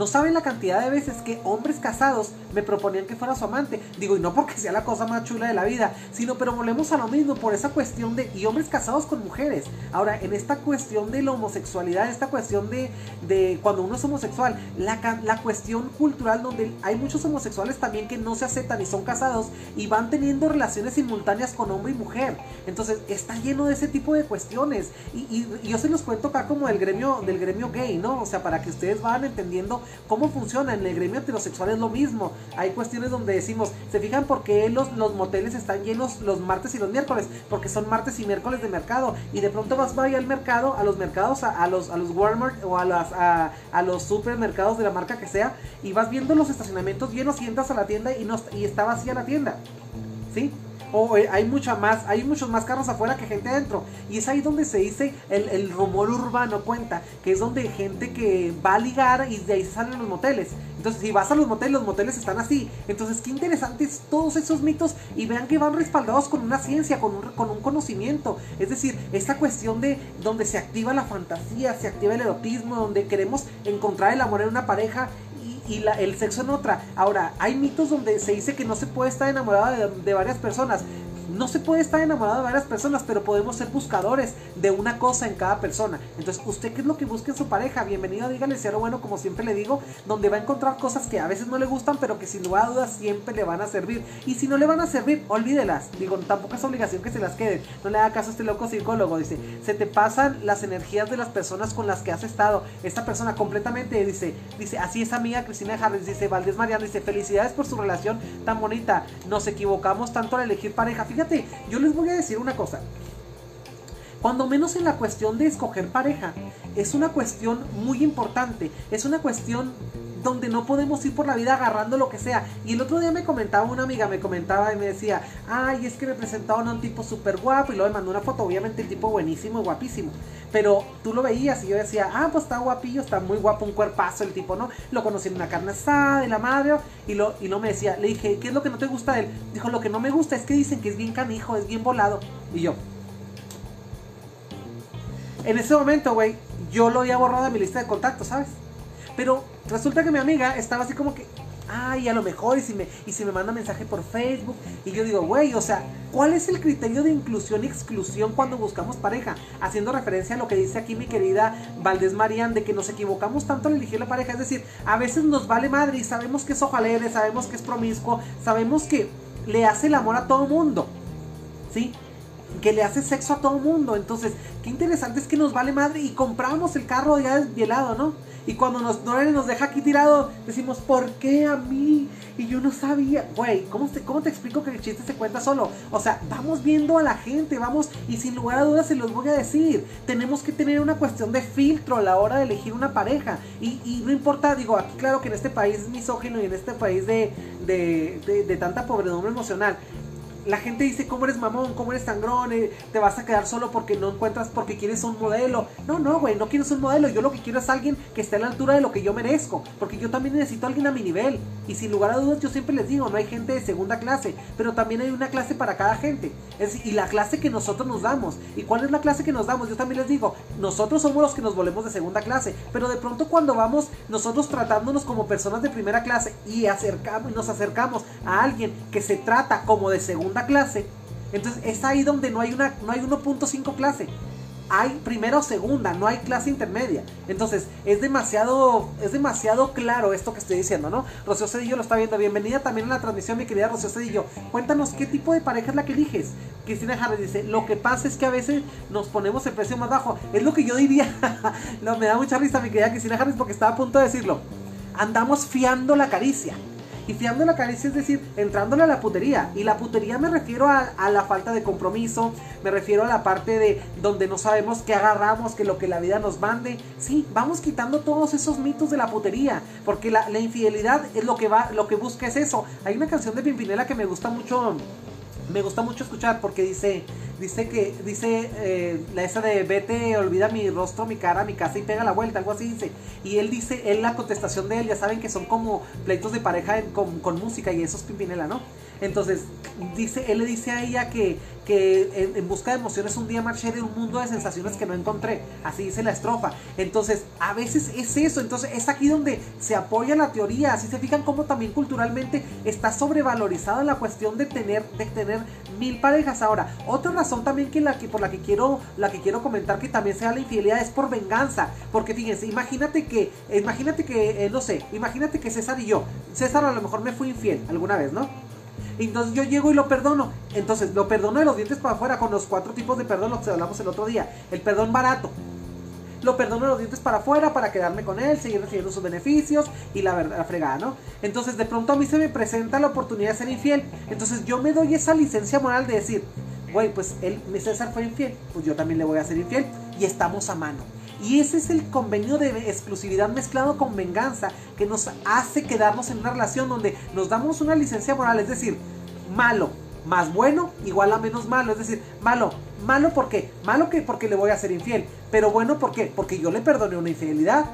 no saben la cantidad de veces que hombres casados me proponían que fuera su amante. Digo, y no porque sea la cosa más chula de la vida, sino pero volvemos a lo mismo por esa cuestión de, y hombres casados con mujeres. Ahora, en esta cuestión de la homosexualidad, esta cuestión de, de cuando uno es homosexual, la, la cuestión cultural donde hay muchos homosexuales también que no se aceptan y son casados y van teniendo relaciones simultáneas con hombre y mujer. Entonces, está lleno de ese tipo de cuestiones. Y, yo se los cuento acá como el gremio, del gremio gay, ¿no? O sea, para que ustedes vayan entendiendo ¿Cómo funciona? En el gremio heterosexual es lo mismo. Hay cuestiones donde decimos, ¿se fijan por qué los, los moteles están llenos los martes y los miércoles? Porque son martes y miércoles de mercado. Y de pronto vas vaya al mercado, a los mercados, a, los, a los Walmart o a, las, a, los supermercados de la marca que sea, y vas viendo los estacionamientos llenos y entras a la tienda y, no, y está vacía la tienda. ¿Sí? O eh, hay mucha más, hay muchos más carros afuera que gente adentro. Y es ahí donde se dice el, rumor urbano cuenta, que es donde gente que va a ligar y de ahí salen los moteles. Entonces, si vas a los moteles, los moteles están así. Entonces, qué interesantes todos esos mitos y vean que van respaldados con una ciencia, con un, con un conocimiento. Es decir, esta cuestión de donde se activa la fantasía, se activa el erotismo, donde queremos encontrar el amor en una pareja y el sexo en otra. Ahora, hay mitos donde se dice que no se puede estar enamorado de, varias personas. No se puede estar enamorado de varias personas, pero podemos ser buscadores de una cosa en cada persona. Entonces, ¿usted qué es lo que busca en su pareja? Bienvenido, dígale si bueno, como siempre le digo, donde va a encontrar cosas que a veces no le gustan, pero que sin lugar a dudas siempre le van a servir. Y si no le van a servir, olvídelas. Digo, tampoco es obligación que se las queden. No le haga caso a este loco psicólogo. Dice, se te pasan las energías de las personas con las que has estado. Esta persona completamente dice, dice, así es amiga Cristina Harris, dice Valdés Mariano, dice, felicidades por su relación tan bonita. Nos equivocamos tanto al elegir pareja. Fíjate, yo les voy a decir una cosa. Cuando menos en la cuestión de escoger pareja, es una cuestión muy importante, es una cuestión donde no podemos ir por la vida agarrando lo que sea. Y el otro día me comentaba una amiga, me comentaba y me decía, ay, es que me presentaron a un tipo súper guapo y luego me mandó una foto, obviamente el tipo buenísimo y guapísimo. Pero tú lo veías y yo decía, ah, pues está guapillo, está muy guapo, un cuerpazo el tipo, ¿no? Lo conocí en una carne asada de la madre y lo, y lo me decía, le dije, ¿qué es lo que no te gusta de él? Dijo, lo que no me gusta es que dicen que es bien canijo, es bien volado. Y yo, en ese momento, güey, yo lo había borrado de mi lista de contactos, ¿sabes? Pero resulta que mi amiga estaba así como que, ay, a lo mejor, y si me, y si me manda mensaje por Facebook, y yo digo, güey, o sea, ¿cuál es el criterio de inclusión y exclusión cuando buscamos pareja? Haciendo referencia a lo que dice aquí mi querida Valdés Marian, de que nos equivocamos tanto al elegir la pareja, es decir, a veces nos vale madre y sabemos que es ojalere, sabemos que es promiscuo, sabemos que le hace el amor a todo mundo, ¿sí? que le hace sexo a todo mundo. Entonces, qué interesante es que nos vale madre y compramos el carro ya desvielado, ¿no? Y cuando nos, no nos deja aquí tirado, decimos, ¿por qué a mí? Y yo no sabía, güey, ¿cómo te, ¿cómo te explico que el chiste se cuenta solo? O sea, vamos viendo a la gente, vamos, y sin lugar a dudas se los voy a decir, tenemos que tener una cuestión de filtro a la hora de elegir una pareja. Y, no importa, digo, aquí claro que en este país misógino y en este país de, de, de, de tanta pobredumbre emocional, la gente dice, ¿cómo eres mamón? ¿Cómo eres sangrón? Eh, ¿Te vas a quedar solo porque no encuentras, porque quieres un modelo? No, no, güey, no quieres un modelo. Yo lo que quiero es alguien que esté a la altura de lo que yo merezco. Porque yo también necesito a alguien a mi nivel. Y sin lugar a dudas, yo siempre les digo, no hay gente de segunda clase. Pero también hay una clase para cada gente. Y la clase que nosotros nos damos. ¿Y cuál es la clase que nos damos? Yo también les digo, nosotros somos los que nos volvemos de segunda clase. Pero de pronto cuando vamos nosotros tratándonos como personas de primera clase y acercamos y nos acercamos a alguien que se trata como de segunda clase. Entonces es ahí donde no hay una no hay 1.5 clase. Hay primera o segunda, no hay clase intermedia. Entonces, es demasiado es demasiado claro esto que estoy diciendo, ¿no? Rocío Cedillo lo está viendo. Bienvenida también a la transmisión, mi querida Rocío Cedillo. Cuéntanos qué tipo de pareja es la que eliges. Cristina Harris dice, lo que pasa es que a veces nos ponemos el precio más bajo. Es lo que yo diría. (laughs) no, me da mucha risa mi querida Cristina Harris porque estaba a punto de decirlo. Andamos fiando la caricia. Y fiando la caricia es decir, entrándole a la putería. Y la putería me refiero a, la falta de compromiso, me refiero a la parte de donde no sabemos qué agarramos, que lo que la vida nos mande. Sí, vamos quitando todos esos mitos de la putería, porque la, la infidelidad es lo que va, lo que busca es eso. Hay una canción de Pimpinela que me gusta mucho me gusta mucho escuchar porque dice, dice que, dice eh, la esa de vete, olvida mi rostro, mi cara, mi casa y pega la vuelta, algo así dice. Y él dice, él la contestación de él, ya saben que son como pleitos de pareja con, con música y eso es Pimpinela, ¿no? Entonces, dice, él le dice a ella que, que en, busca de emociones un día marché de un mundo de sensaciones que no encontré. Así dice la estrofa. Entonces, a veces es eso. Entonces, es aquí donde se apoya la teoría. Así se fijan cómo también culturalmente está sobrevalorizada la cuestión de tener, de tener mil parejas. Ahora, otra razón también que la que por la que quiero, la que quiero comentar que también sea la infidelidad es por venganza. Porque fíjense, imagínate que, imagínate que, eh, no sé, imagínate que César y yo, César a lo mejor me fui infiel alguna vez, ¿no? Entonces yo llego y lo perdono. Entonces lo perdono de los dientes para afuera con los cuatro tipos de perdón, los que hablamos el otro día. El perdón barato. Lo perdono de los dientes para afuera para quedarme con él, seguir recibiendo sus beneficios y la verdad, fregada, ¿no? Entonces de pronto a mí se me presenta la oportunidad de ser infiel. Entonces yo me doy esa licencia moral de decir, güey, pues él, mi César fue infiel, pues yo también le voy a ser infiel y estamos a mano. Y ese es el convenio de exclusividad mezclado con venganza que nos hace quedarnos en una relación donde nos damos una licencia moral, es decir, malo más bueno igual a menos malo, es decir, malo, malo porque, malo que porque le voy a ser infiel, pero bueno porque, porque yo le perdoné una infidelidad.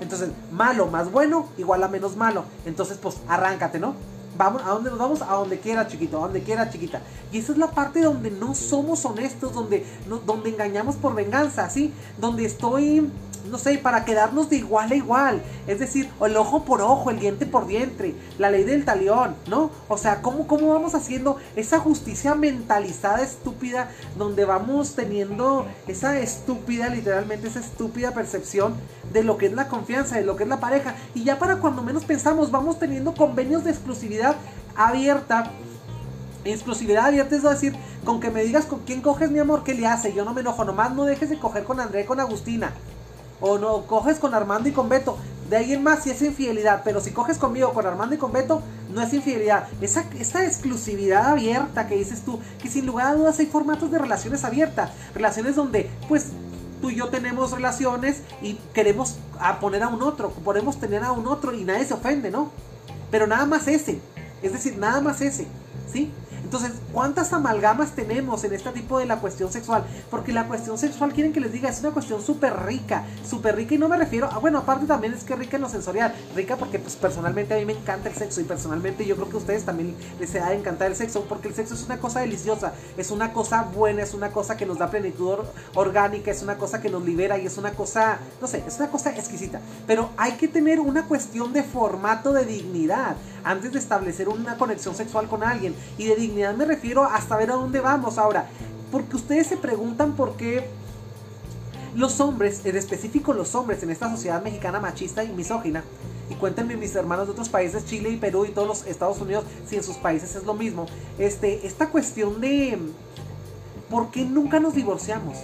Entonces, malo más bueno igual a menos malo. Entonces, pues arráncate, ¿no? Vamos, ¿a dónde nos vamos? A donde quiera, chiquito, a donde quiera, chiquita. Y esa es la parte donde no somos honestos, donde, donde engañamos por venganza, ¿sí? Donde estoy no sé, para quedarnos de igual a igual. Es decir, el ojo por ojo, el diente por diente, la ley del talión, ¿no? O sea, ¿cómo, cómo vamos haciendo esa justicia mentalizada estúpida donde vamos teniendo esa estúpida, literalmente esa estúpida percepción de lo que es la confianza, de lo que es la pareja? Y ya para cuando menos pensamos, vamos teniendo convenios de exclusividad abierta exclusividad abierta es decir, con que me digas con quién coges mi amor, ¿qué le hace? Yo no me enojo, nomás no dejes de coger con André, con Agustina. O no, coges con Armando y con Beto. De ahí en más si es infidelidad. Pero si coges conmigo, con Armando y con Beto, no es infidelidad. Esa, esa exclusividad abierta que dices tú, que sin lugar a dudas hay formatos de relaciones abiertas. Relaciones donde, pues, tú y yo tenemos relaciones y queremos a poner a un otro. Podemos tener a un otro y nadie se ofende, ¿no? Pero nada más ese. Es decir, nada más ese. ¿Sí? Entonces, ¿cuántas amalgamas tenemos en este tipo de la cuestión sexual? Porque la cuestión sexual, quieren que les diga, es una cuestión súper rica, súper rica y no me refiero, a, bueno, aparte también es que rica en lo sensorial, rica porque pues personalmente a mí me encanta el sexo y personalmente yo creo que a ustedes también les ha de encantar el sexo porque el sexo es una cosa deliciosa, es una cosa buena, es una cosa que nos da plenitud orgánica, es una cosa que nos libera y es una cosa, no sé, es una cosa exquisita. Pero hay que tener una cuestión de formato de dignidad antes de establecer una conexión sexual con alguien y de dignidad me refiero hasta ver a dónde vamos ahora. Porque ustedes se preguntan por qué los hombres, en específico los hombres en esta sociedad mexicana machista y misógina, y cuéntenme mis hermanos de otros países, Chile y Perú y todos los Estados Unidos, si en sus países es lo mismo, este, esta cuestión de por qué nunca nos divorciamos.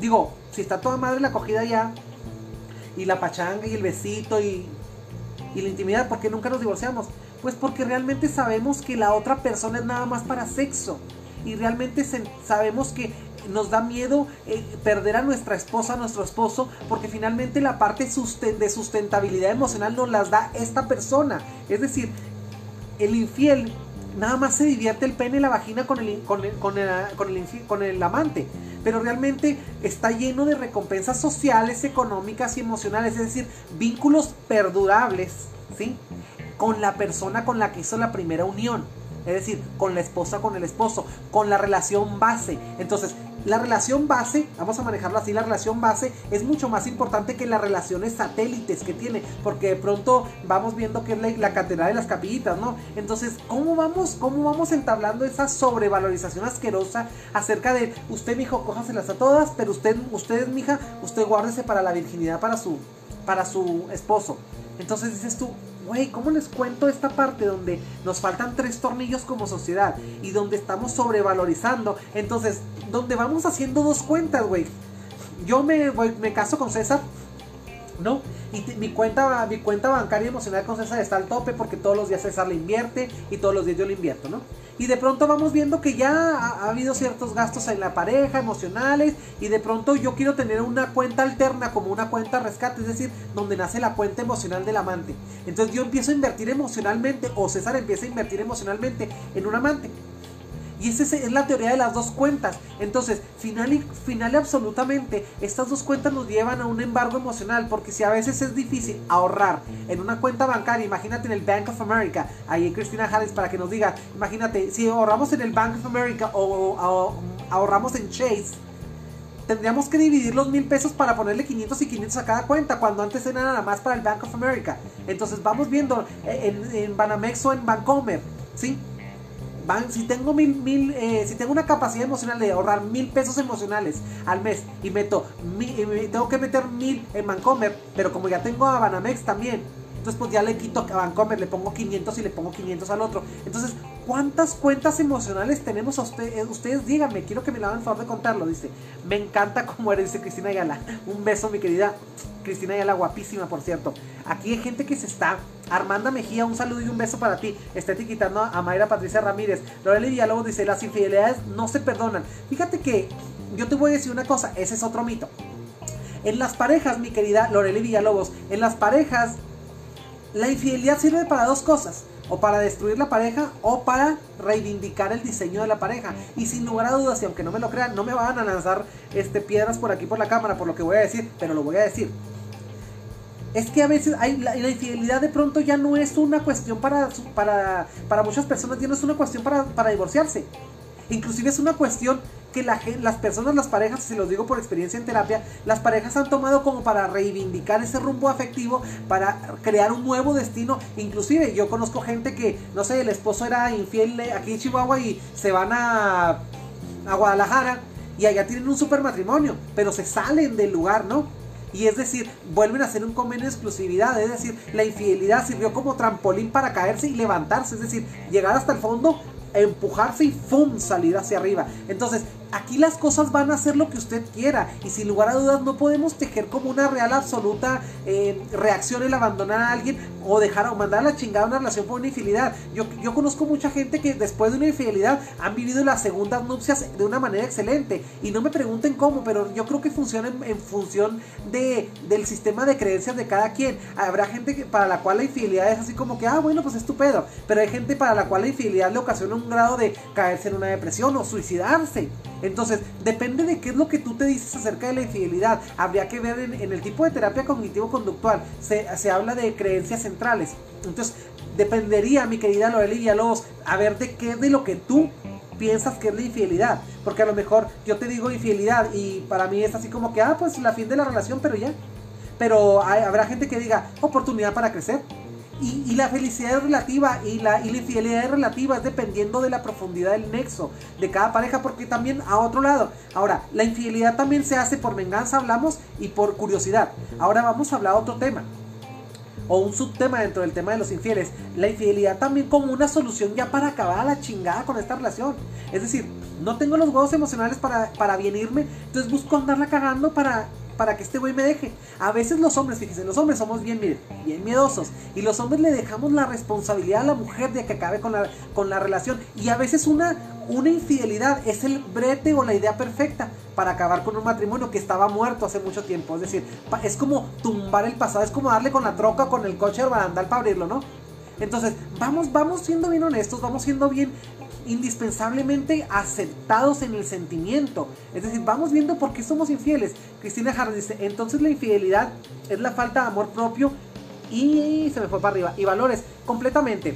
Digo, si está toda madre la acogida ya, y la pachanga y el besito y, y la intimidad, ¿por qué nunca nos divorciamos? Pues porque realmente sabemos que la otra persona es nada más para sexo. Y realmente sabemos que nos da miedo eh, perder a nuestra esposa, a nuestro esposo, porque finalmente la parte de sustentabilidad emocional nos las da esta persona. Es decir, el infiel nada más se divierte el pene y la vagina con el, con con con el amante. Pero realmente está lleno de recompensas sociales, económicas y emocionales, es decir, vínculos perdurables, ¿sí? con la persona con la que hizo la primera unión. Es decir, con la esposa, con el esposo, con la relación base. Entonces, la relación base, vamos a manejarlo así, la relación base es mucho más importante que las relaciones satélites que tiene, porque de pronto vamos viendo que es la, la catedral de las capillitas, ¿no? Entonces, ¿cómo vamos, cómo vamos entablando esa sobrevalorización asquerosa acerca de usted, mijo, cójaselas a todas, pero usted, usted, mija, usted guárdese para la virginidad para su, para su esposo? Entonces dices tú, güey, ¿cómo les cuento esta parte donde nos faltan tres tornillos como sociedad y donde estamos sobrevalorizando? Entonces, donde vamos haciendo dos cuentas, güey. Yo me, me caso con César, ¿no? Y mi cuenta, mi cuenta bancaria emocional con César está al tope porque todos los días César le invierte y todos los días yo le invierto, ¿no? Y de pronto vamos viendo que ya ha, habido ciertos gastos en la pareja, emocionales, y de pronto yo quiero tener una cuenta alterna como una cuenta rescate, es decir, donde nace la cuenta emocional del amante. Entonces yo empiezo a invertir emocionalmente, o César empieza a invertir emocionalmente en un amante. Y esa es la teoría de las dos cuentas. Entonces, final y, final absolutamente, estas dos cuentas nos llevan a un embargo emocional. Porque si a veces es difícil ahorrar en una cuenta bancaria, imagínate en el Bank of America, ahí Cristina Harris para que nos diga, imagínate, si ahorramos en el Bank of America o, ahorramos en Chase, tendríamos que dividir los mil pesos para ponerle 500 y 500 a cada cuenta, cuando antes era nada más para el Bank of America. Entonces vamos viendo en, en Banamex o en Bancomer, ¿sí? Si tengo mil, mil eh, si tengo una capacidad emocional de ahorrar mil pesos emocionales al mes y meto, tengo que meter mil en Mancomer, pero como ya tengo a Banamex también, entonces pues ya le quito a Bancomer, le pongo 500 y le pongo 500 al otro. Entonces, ¿cuántas cuentas emocionales tenemos a ustedes? Ustedes díganme, quiero que me lo hagan el favor de contarlo. Dice, me encanta cómo eres, dice Cristina Ayala. Un beso, mi querida Cristina Ayala, guapísima, por cierto. Aquí hay gente que se está. Armanda Mejía, un saludo y un beso para ti. Está etiquetando a Mayra Patricia Ramírez. Loreli Villalobos dice, las infidelidades no se perdonan. Fíjate que yo te voy a decir una cosa, ese es otro mito. En las parejas, mi querida Loreli Villalobos, en las parejas la infidelidad sirve para dos cosas. O para destruir la pareja o para reivindicar el diseño de la pareja. Y sin lugar a dudas, y aunque no me lo crean, no me van a lanzar este, piedras por aquí por la cámara por lo que voy a decir, pero lo voy a decir. Es que a veces hay, la, infidelidad de pronto ya no es una cuestión para, para, para muchas personas, ya no es una cuestión para, para divorciarse. Inclusive es una cuestión que la, las personas, las parejas, si los digo por experiencia en terapia, las parejas han tomado como para reivindicar ese rumbo afectivo, para crear un nuevo destino. Inclusive yo conozco gente que, no sé, el esposo era infiel aquí en Chihuahua y se van a, a Guadalajara y allá tienen un super matrimonio, pero se salen del lugar, ¿no? Y es decir, vuelven a hacer un convenio de exclusividad. Es decir, la infidelidad sirvió como trampolín para caerse y levantarse. Es decir, llegar hasta el fondo, empujarse y ¡fum! salir hacia arriba. Entonces, Aquí las cosas van a ser lo que usted quiera y sin lugar a dudas no podemos tejer como una real absoluta eh, reacción el abandonar a alguien o dejar o mandar a la chingada una relación por una infidelidad. Yo, yo conozco mucha gente que después de una infidelidad han vivido las segundas nupcias de una manera excelente y no me pregunten cómo, pero yo creo que funciona en, función de, del sistema de creencias de cada quien. Habrá gente que, para la cual la infidelidad es así como que, ah, bueno, pues estupendo, pero hay gente para la cual la infidelidad le ocasiona un grado de caerse en una depresión o suicidarse. Entonces, depende de qué es lo que tú te dices acerca de la infidelidad. Habría que ver en, el tipo de terapia cognitivo-conductual. Se, habla de creencias centrales. Entonces, dependería, mi querida Loreli Villalobos, a ver de qué de lo que tú piensas que es la infidelidad. Porque a lo mejor yo te digo infidelidad y para mí es así como que, ah, pues la fin de la relación, pero ya. Pero habrá gente que diga, oportunidad para crecer. Y, la felicidad es relativa y la, y la infidelidad es relativa, es dependiendo de la profundidad del nexo de cada pareja, porque también a otro lado. Ahora, la infidelidad también se hace por venganza, hablamos, y por curiosidad. Ahora vamos a hablar otro tema o un subtema dentro del tema de los infieles, la infidelidad también como una solución ya para acabar a la chingada con esta relación. Es decir, no tengo los huevos emocionales para, para bien irme, entonces busco andarla cagando para para que este güey me deje. A veces los hombres, fíjense, los hombres somos bien, bien miedosos. Y los hombres le dejamos la responsabilidad a la mujer de que acabe con la, con la relación. Y a veces una, una infidelidad es el brete o la idea perfecta para acabar con un matrimonio que estaba muerto hace mucho tiempo. Es decir, es como tumbar el pasado, es como darle con la troca con el coche al barandal para abrirlo, ¿no? Entonces, vamos, vamos siendo bien honestos, vamos siendo bien indispensablemente aceptados en el sentimiento. Es decir, vamos viendo por qué somos infieles. Cristina Harris dice, entonces la infidelidad es la falta de amor propio y se me fue para arriba. Y valores, completamente.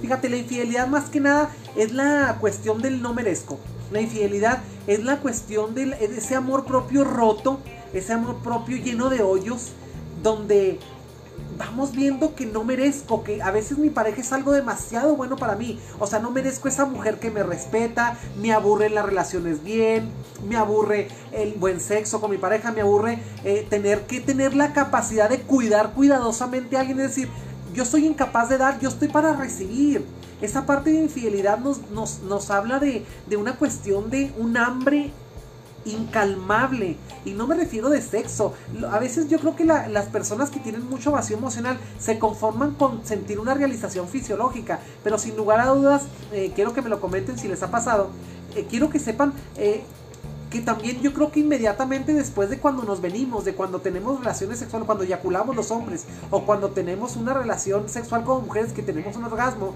Fíjate, la infidelidad más que nada es la cuestión del no merezco. La infidelidad es la cuestión de ese amor propio roto, ese amor propio lleno de hoyos, donde vamos viendo que no merezco, que a veces mi pareja es algo demasiado bueno para mí. O sea, no merezco esa mujer que me respeta, me aburre las relaciones bien, me aburre el buen sexo con mi pareja, me aburre eh, tener que tener la capacidad de cuidar cuidadosamente a alguien, decir, yo soy incapaz de dar, yo estoy para recibir. Esa parte de infidelidad nos, nos, nos habla de, de una cuestión de un hambre incalmable. Y no me refiero de sexo. A veces yo creo que las personas que tienen mucho vacío emocional se conforman con sentir una realización fisiológica. Pero sin lugar a dudas, eh, quiero que me lo comenten si les ha pasado. Eh, quiero que sepan eh, que también yo creo que inmediatamente después de cuando nos venimos, de cuando tenemos relaciones sexuales, cuando eyaculamos los hombres, o cuando tenemos una relación sexual con mujeres que tenemos un orgasmo,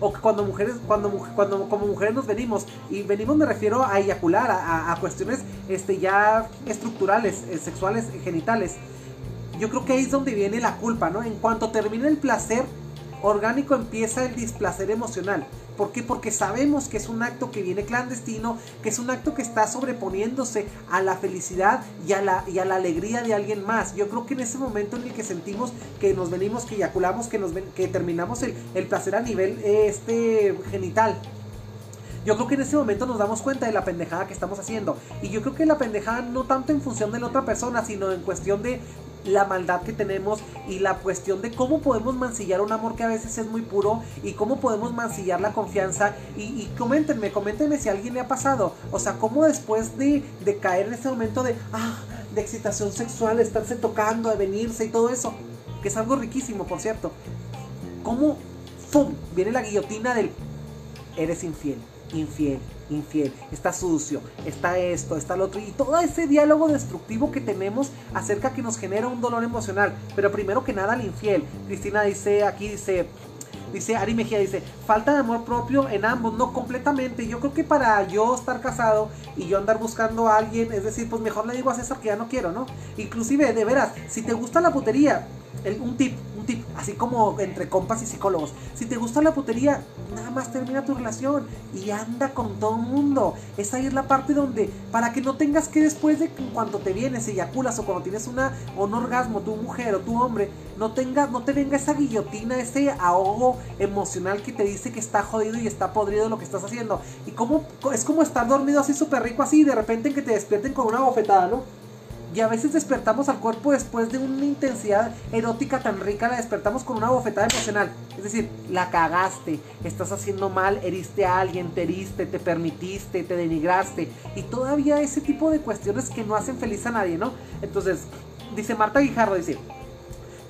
o cuando mujeres, cuando, cuando como mujeres nos venimos, y venimos me refiero a eyacular, a, cuestiones este, ya estructurales, eh, sexuales, genitales. Yo creo que ahí es donde viene la culpa, ¿no? En cuanto termina el placer orgánico empieza el displacer emocional. ¿Por qué? Porque sabemos que es un acto que viene clandestino, que es un acto que está sobreponiéndose a la felicidad y a la, y a la alegría de alguien más. Yo creo que en ese momento en el que sentimos que nos venimos, que eyaculamos, que, nos que terminamos el, el placer a nivel este, genital, yo creo que en ese momento nos damos cuenta de la pendejada que estamos haciendo. Y yo creo que la pendejada no tanto en función de la otra persona, sino en cuestión de la maldad que tenemos y la cuestión de cómo podemos mancillar un amor que a veces es muy puro y cómo podemos mancillar la confianza. Y, coméntenme, coméntenme si a alguien le ha pasado. O sea, cómo después de, de caer en ese momento de, ah, de excitación sexual, estarse tocando, de venirse y todo eso, que es algo riquísimo, por cierto. ¿Cómo. Viene la guillotina del, eres infiel, infiel, infiel, está sucio, está esto, está lo otro, y todo ese diálogo destructivo que tenemos acerca que nos genera un dolor emocional. Pero primero que nada, el infiel. Cristina dice, aquí dice, Dice Ari Mejía, dice, falta de amor propio en ambos, no completamente. Yo creo que para yo estar casado y yo andar buscando a alguien, es decir, pues mejor le digo a César que ya no quiero, ¿no? Inclusive, de veras, si te gusta la putería, un tip, así como entre compas y psicólogos. Si te gusta la putería, nada más termina tu relación y anda con todo el mundo. Esa es la parte donde, para que no tengas que después de cuando te vienes, eyaculas o cuando tienes una, un orgasmo, tu mujer o tu hombre, no, tenga, no te venga esa guillotina, ese ahogo emocional que te dice que está jodido y está podrido lo que estás haciendo. Y como, es como estar dormido así súper rico así y de repente que te despierten con una bofetada, ¿no? Y a veces despertamos al cuerpo después de una intensidad erótica tan rica, la despertamos con una bofetada emocional. Es decir, la cagaste, estás haciendo mal, heriste a alguien, te heriste, te permitiste, te denigraste. Y todavía ese tipo de cuestiones que no hacen feliz a nadie, ¿no? Entonces, dice Marta Guijarro, dice,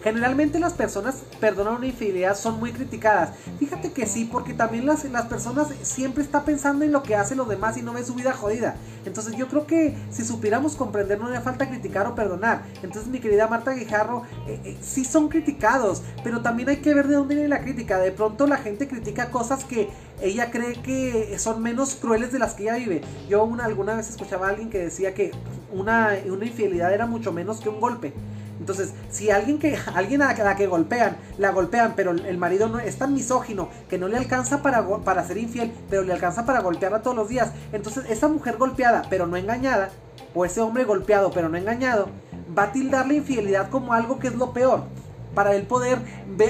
Generalmente las personas perdonan una infidelidad son muy criticadas. Fíjate que sí, porque también las, las personas siempre están pensando en lo que hacen los demás y no ven su vida jodida. Entonces yo creo que si supiéramos comprender no haría falta criticar o perdonar. Entonces mi querida Marta Guijarro, eh, eh, sí son criticados, pero también hay que ver de dónde viene la crítica. De pronto la gente critica cosas que ella cree que son menos crueles de las que ella vive. Yo una, alguna vez escuchaba a alguien que decía que una, una infidelidad era mucho menos que un golpe. Entonces, si alguien que (laughs) alguien a la que golpean, la golpean, pero el marido no es tan misógino que no le alcanza para, para ser infiel, pero le alcanza para golpearla todos los días. Entonces, esa mujer golpeada, pero no engañada, o ese hombre golpeado, pero no engañado, va a tildar la infidelidad como algo que es lo peor para él poder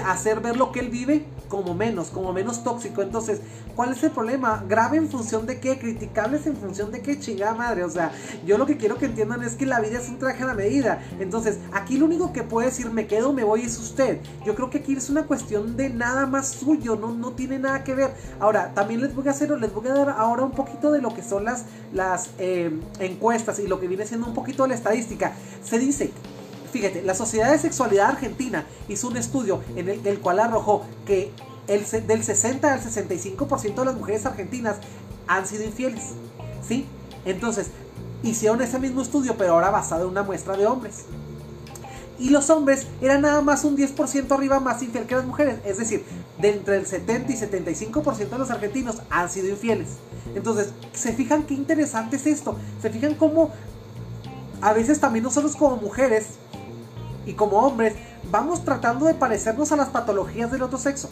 hacer ver lo que él vive como menos, como menos tóxico. Entonces, ¿cuál es el problema? Grave en función de qué, criticables en función de qué, chingada madre. O sea, yo lo que quiero que entiendan es que la vida es un traje a la medida. Entonces, aquí lo único que puede decir me quedo, me voy es usted. Yo creo que aquí es una cuestión de nada más suyo, no, no tiene nada que ver. Ahora, también les voy a hacer, les voy a dar ahora un poquito de lo que son las, las eh, encuestas y lo que viene siendo un poquito de la estadística. Se dice Fíjate, la Sociedad de Sexualidad Argentina hizo un estudio en el, cual arrojó que el, del 60 al 65% de las mujeres argentinas han sido infieles. ¿Sí? Entonces, hicieron ese mismo estudio, pero ahora basado en una muestra de hombres. Y los hombres eran nada más un 10% arriba más infiel que las mujeres. Es decir, de entre el 70 y 75% de los argentinos han sido infieles. Entonces, ¿se fijan qué interesante es esto? ¿Se fijan cómo a veces también nosotros como mujeres y como hombres vamos tratando de parecernos a las patologías del otro sexo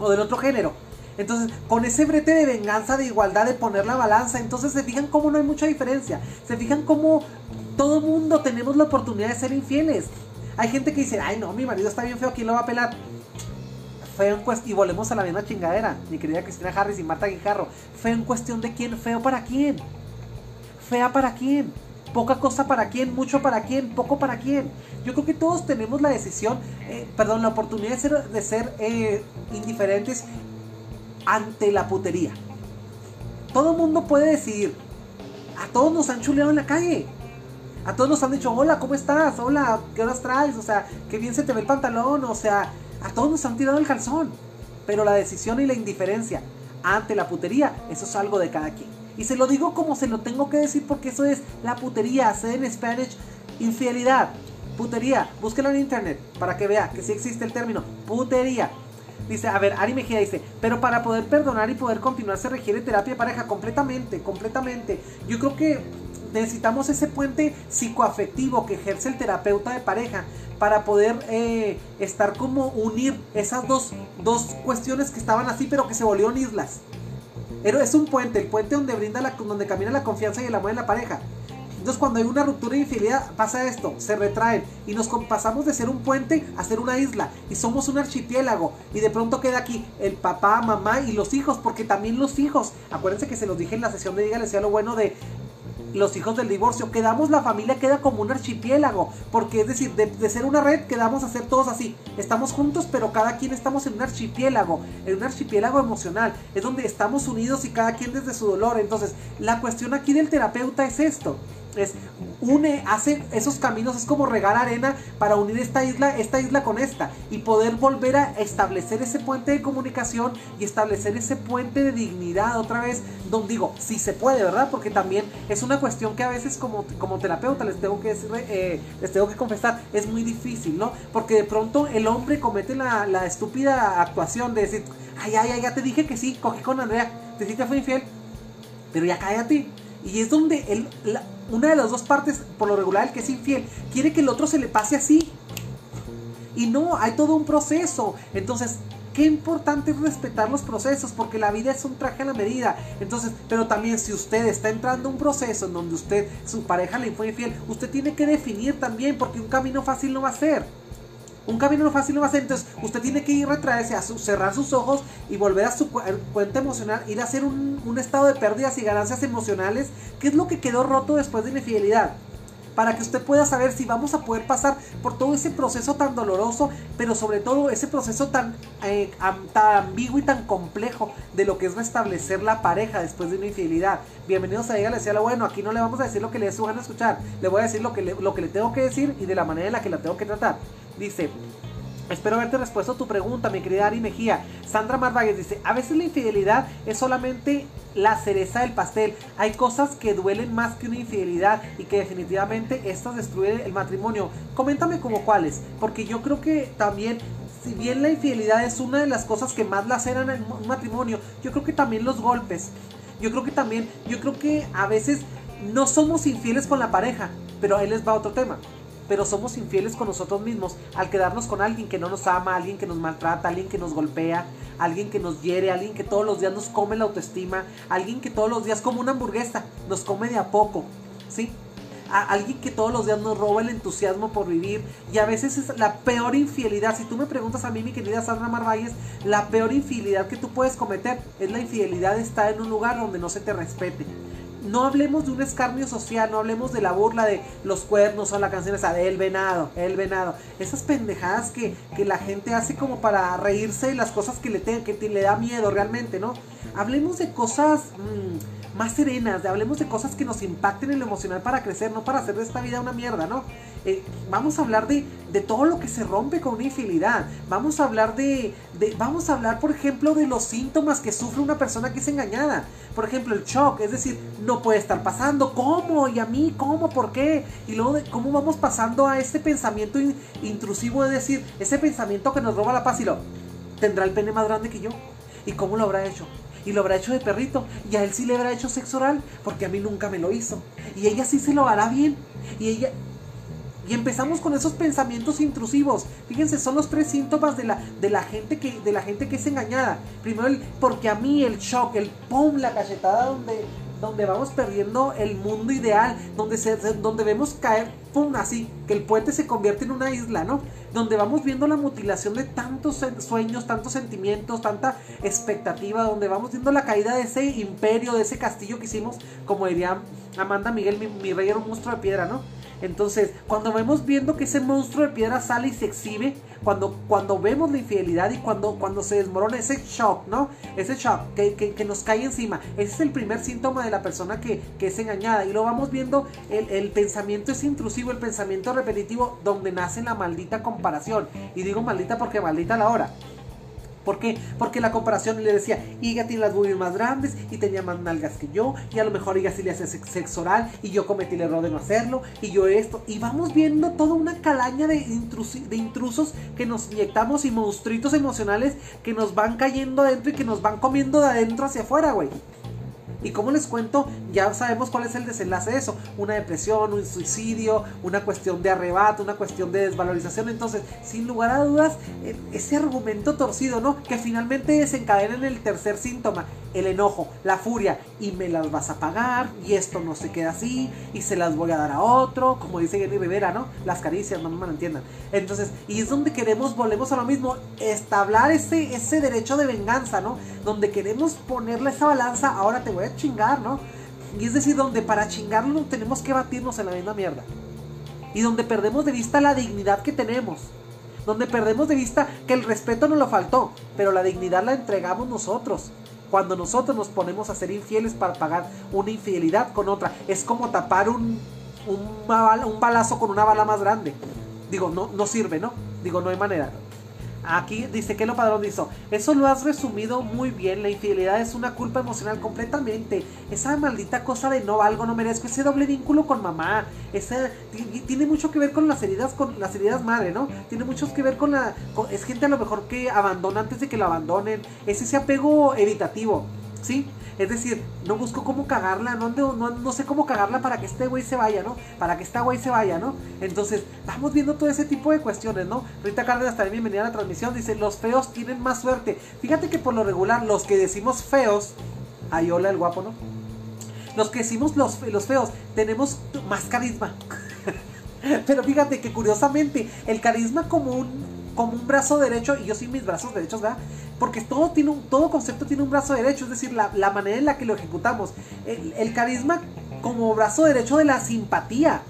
o del otro género. Entonces, con ese brete de venganza, de igualdad, de poner la balanza, entonces se fijan cómo no hay mucha diferencia. Se fijan cómo todo mundo tenemos la oportunidad de ser infieles. Hay gente que dice, ay no, mi marido está bien feo, ¿quién lo va a pelar? Feo en y volvemos a la misma chingadera, mi querida Cristina Harris y Marta Guijarro. Feo en cuestión de quién, feo para quién. Fea para quién poca cosa para quién, mucho para quién, poco para quién. Yo creo que todos tenemos la decisión, eh, perdón, la oportunidad de ser, de ser eh, indiferentes ante la putería. Todo el mundo puede decidir. A todos nos han chuleado en la calle. A todos nos han dicho, hola, ¿cómo estás? Hola, ¿qué horas traes? O sea, qué bien se te ve el pantalón. O sea, a todos nos han tirado el calzón. Pero la decisión y la indiferencia ante la putería, eso es algo de cada quien. Y se lo digo como se lo tengo que decir porque eso es la putería, se en Spanish infidelidad. Putería, búsquelo en internet para que vea que sí existe el término putería. Dice, a ver, Ari Mejía dice, pero para poder perdonar y poder continuar se requiere terapia de pareja completamente, completamente. Yo creo que necesitamos ese puente psicoafectivo que ejerce el terapeuta de pareja para poder eh, estar como unir esas dos, dos cuestiones que estaban así pero que se volvieron islas es un puente, el puente donde brinda donde camina la confianza y el amor en la pareja. Entonces cuando hay una ruptura de infidelidad pasa esto, se retraen y nos pasamos de ser un puente a ser una isla y somos un archipiélago y de pronto queda aquí el papá, mamá y los hijos, porque también los hijos, acuérdense que se los dije en la sesión de Dígale sea lo bueno de los hijos del divorcio, quedamos, la familia queda como un archipiélago, porque es decir, de, ser una red quedamos a ser todos así, estamos juntos, pero cada quien estamos en un archipiélago, en un archipiélago emocional, es donde estamos unidos y cada quien desde su dolor. Entonces, la cuestión aquí del terapeuta es esto, es une, hace esos caminos, es como regar arena para unir esta isla, esta isla con esta y poder volver a establecer ese puente de comunicación y establecer ese puente de dignidad otra vez, donde digo, si se puede, ¿verdad? Porque también es una cuestión que a veces como, como terapeuta les tengo que decir, eh, les tengo que confesar, es muy difícil, ¿no? Porque de pronto el hombre comete la, la estúpida actuación de decir, ay, ay, ay, ya te dije que sí, cogí con Andrea, te dije que fue infiel, pero ya cállate. Y es donde el, una de las dos partes, por lo regular, el que es infiel, quiere que el otro se le pase así. Y no, hay todo un proceso. Entonces, qué importante es respetar los procesos, porque la vida es un traje a la medida. Entonces, pero también si usted está entrando un proceso en donde usted, su pareja le fue infiel, usted tiene que definir también, porque un camino fácil no va a ser. Un camino no fácil no va a ser, entonces usted tiene que ir retraerse, a cerrar sus ojos y volver a su cuenta emocional, ir a hacer un, un estado de pérdidas y ganancias emocionales, que es lo que quedó roto después de una infidelidad para que usted pueda saber si vamos a poder pasar por todo ese proceso tan doloroso, pero sobre todo ese proceso tan, eh, tan ambiguo y tan complejo de lo que es restablecer la pareja después de una infidelidad. Bienvenidos a Dígale lo bueno, aquí no le vamos a decir lo que le dé su gana escuchar, le voy a decir lo que le, lo que le tengo que decir y de la manera en la que la tengo que tratar. Dice, Espero haberte respuesto a tu pregunta, mi querida Ari Mejía. Sandra Marvagues dice, a veces la infidelidad es solamente la cereza del pastel. Hay cosas que duelen más que una infidelidad y que definitivamente estas destruyen el matrimonio. Coméntame como cuáles, porque yo creo que también, si bien la infidelidad es una de las cosas que más laceran el matrimonio, yo creo que también los golpes. Yo creo que también, yo creo que a veces no somos infieles con la pareja, pero ahí les va otro tema pero somos infieles con nosotros mismos al quedarnos con alguien que no nos ama, alguien que nos maltrata, alguien que nos golpea, alguien que nos hiere, alguien que todos los días nos come la autoestima, alguien que todos los días como una hamburguesa, nos come de a poco, ¿sí? alguien que todos los días nos roba el entusiasmo por vivir y a veces es la peor infidelidad. Si tú me preguntas a mí, mi querida Sandra Marvalles, la peor infidelidad que tú puedes cometer es la infidelidad de estar en un lugar donde no se te respete no hablemos de un escarnio social, no hablemos de la burla de los cuernos o la canción esa de El Venado, El Venado. Esas pendejadas que, la gente hace como para reírse de las cosas que le, que le da miedo realmente, ¿no? Hablemos de cosas mm, más serenas, hablemos de cosas que nos impacten en lo emocional para crecer, no para hacer de esta vida una mierda, ¿no? Eh, vamos a hablar de, de, todo lo que se rompe con una infidelidad. Vamos a hablar de, de, vamos a hablar, por ejemplo, de los síntomas que sufre una persona que es engañada. Por ejemplo, el shock, es decir, no puede estar pasando. ¿Cómo? ¿Y a mí? ¿Cómo? ¿Por qué? Y luego, de, ¿cómo vamos pasando a este pensamiento intrusivo de decir, ese pensamiento que nos roba la paz y lo, ¿tendrá el pene más grande que yo? ¿Y cómo lo habrá hecho? Y lo habrá hecho de perrito. Y a él sí le habrá hecho sexo oral, porque a mí nunca me lo hizo. Y ella sí se lo hará bien. Y ella, y empezamos con esos pensamientos intrusivos. Fíjense, son los tres síntomas de la, de la, gente, que, de la gente que es engañada. Primero, porque a mí el shock, el pum, la cachetada donde, donde vamos perdiendo el mundo ideal, donde, se, donde vemos caer, pum, así, que el puente se convierte en una isla, ¿no? Donde vamos viendo la mutilación de tantos sueños, tantos sentimientos, tanta expectativa, donde vamos viendo la caída de ese imperio, de ese castillo que hicimos, como diría Amanda Miguel, mi, mi rey era un monstruo de piedra, ¿no? Entonces, cuando vemos viendo que ese monstruo de piedra sale y se exhibe, cuando, cuando vemos la infidelidad y cuando, cuando se desmorona ese shock, ¿no? Ese shock que, que, nos cae encima. Ese es el primer síntoma de la persona que, que es engañada. Y lo vamos viendo, el, el, pensamiento es intrusivo, el pensamiento repetitivo, donde nace la maldita comparación. Y digo maldita porque maldita la hora. ¿Por qué? Porque la comparación le decía, Iga tiene las boobies más grandes y tenía más nalgas que yo, y a lo mejor Iga sí le hace sexo oral y yo cometí el error de no hacerlo, y yo esto, y vamos viendo toda una calaña de, de intrusos que nos inyectamos y monstruitos emocionales que nos van cayendo adentro y que nos van comiendo de adentro hacia afuera, güey. Y como les cuento, ya sabemos cuál es el desenlace de eso. Una depresión, un suicidio, una cuestión de arrebato, una cuestión de desvalorización. Entonces, sin lugar a dudas, e, ese argumento torcido, ¿no? Que finalmente desencadena en el tercer síntoma, el enojo, la furia. Y me las vas a pagar, y esto no se queda así, y se las voy a dar a otro, como dice Jenny Rivera, ¿no? Las caricias, no me entiendan. Entonces, y es donde queremos, volvemos a lo mismo, establar ese, ese derecho de venganza, ¿no? Donde queremos ponerle esa balanza, ahora te voy a chingar, ¿no? Y es decir, donde para chingarlo tenemos que batirnos en la misma mierda. Y donde perdemos de vista la dignidad que tenemos. Donde perdemos de vista que el respeto no lo faltó, pero la dignidad la entregamos nosotros. Cuando nosotros nos ponemos a ser infieles para pagar una infidelidad con otra. Es como tapar un, un, un balazo con una bala más grande. Digo, no, no sirve, ¿no? Digo, no hay manera. Aquí dice que lo padrón dice, eso lo has resumido muy bien, la infidelidad es una culpa emocional completamente, esa maldita cosa de no valgo, no merezco, ese doble vínculo con mamá, ese, tiene mucho que ver con las heridas, con las heridas madre, ¿no? Tiene mucho que ver con la, es gente a lo mejor que abandona antes de que lo abandonen, es ese apego evitativo, ¿sí? Es decir, no busco cómo cagarla, no, no, sé cómo cagarla para que este güey se vaya, ¿no? Para que esta güey se vaya, ¿no? Entonces, vamos viendo todo ese tipo de cuestiones, ¿no? Rita Cárdenas también bienvenida a la transmisión, dice, los feos tienen más suerte. Fíjate que por lo regular, los que decimos feos, ay, hola el guapo, ¿no? Los que decimos los, los feos, tenemos más carisma. (laughs) Pero fíjate que curiosamente, el carisma como un como un brazo derecho, y yo sí mis brazos derechos, ¿verdad? Porque todo, tiene un, todo concepto tiene un brazo derecho, es decir, la, manera en la que lo ejecutamos. el carisma como brazo derecho de la simpatía.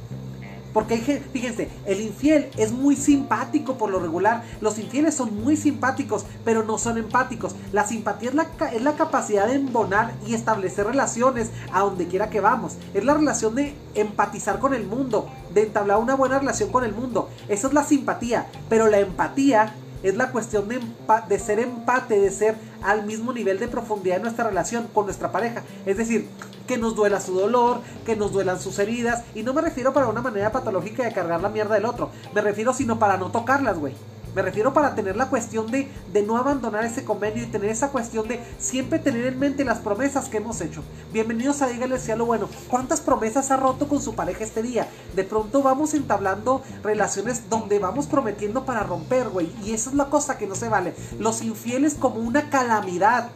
Porque fíjense, el infiel es muy simpático por lo regular. Los infieles son muy simpáticos, pero no son empáticos. La simpatía es la, es la capacidad de embonar y establecer relaciones a donde quiera que vamos. Es la relación de empatizar con el mundo, de entablar una buena relación con el mundo. Esa es la simpatía. Pero la empatía es la cuestión de, de ser empate, de ser al mismo nivel de profundidad en nuestra relación con nuestra pareja. Es decir, que nos duela su dolor, que nos duelan sus heridas. Y no me refiero para una manera patológica de cargar la mierda del otro. Me refiero sino para no tocarlas, güey. Me refiero para tener la cuestión de, de no abandonar ese convenio y tener esa cuestión de siempre tener en mente las promesas que hemos hecho. Bienvenidos a Dígale sea lo bueno. ¿Cuántas promesas ha roto con su pareja este día? De pronto vamos entablando relaciones donde vamos prometiendo para romper, güey. Y esa es la cosa que no se vale. Los infieles como una calamidad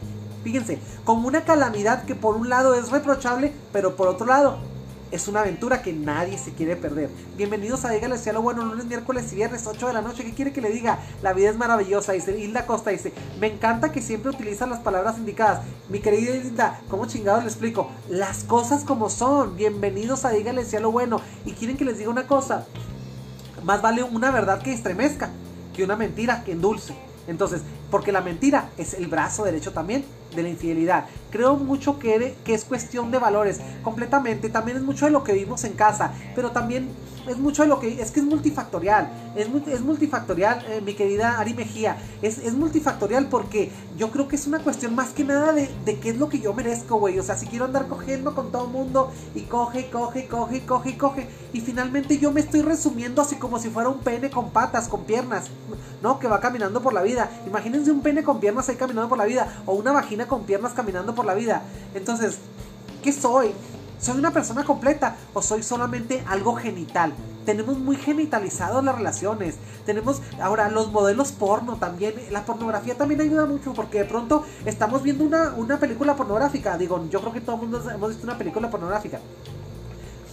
Fíjense, como una calamidad que por un lado es reprochable, pero por otro lado es una aventura que nadie se quiere perder. Bienvenidos a Dígale a lo bueno, lunes, miércoles y viernes, 8 de la noche. ¿Qué quiere que le diga? La vida es maravillosa, dice Hilda Costa, dice, me encanta que siempre utilizan las palabras indicadas. Mi querida Hilda, ¿cómo chingados le explico? Las cosas como son. Bienvenidos a Dígale a lo bueno. Y quieren que les diga una cosa. Más vale una verdad que estremezca que una mentira que endulce. Entonces, porque la mentira es el brazo derecho también de la infidelidad. Creo mucho que, que es cuestión de valores, completamente. También es mucho de lo que vivimos en casa, pero también es mucho de lo que es que es multifactorial. Es, es multifactorial, eh, mi querida Ari Mejía. Es, es, multifactorial porque yo creo que es una cuestión más que nada de, de qué es lo que yo merezco, güey. O sea, si quiero andar cogiendo con todo mundo y coge, coge, coge, coge, coge. Y finalmente yo me estoy resumiendo así como si fuera un pene con patas, con piernas, ¿no? Que va caminando por la vida. Imagínense un pene con piernas ahí caminando por la vida. O una vagina con piernas caminando por la vida. Entonces, ¿qué soy? ¿Soy una persona completa o soy solamente algo genital? Tenemos muy genitalizadas las relaciones. Tenemos ahora los modelos porno también. La pornografía también ayuda mucho porque de pronto estamos viendo una, una película pornográfica. Digo, yo creo que todo el mundo hemos visto una película pornográfica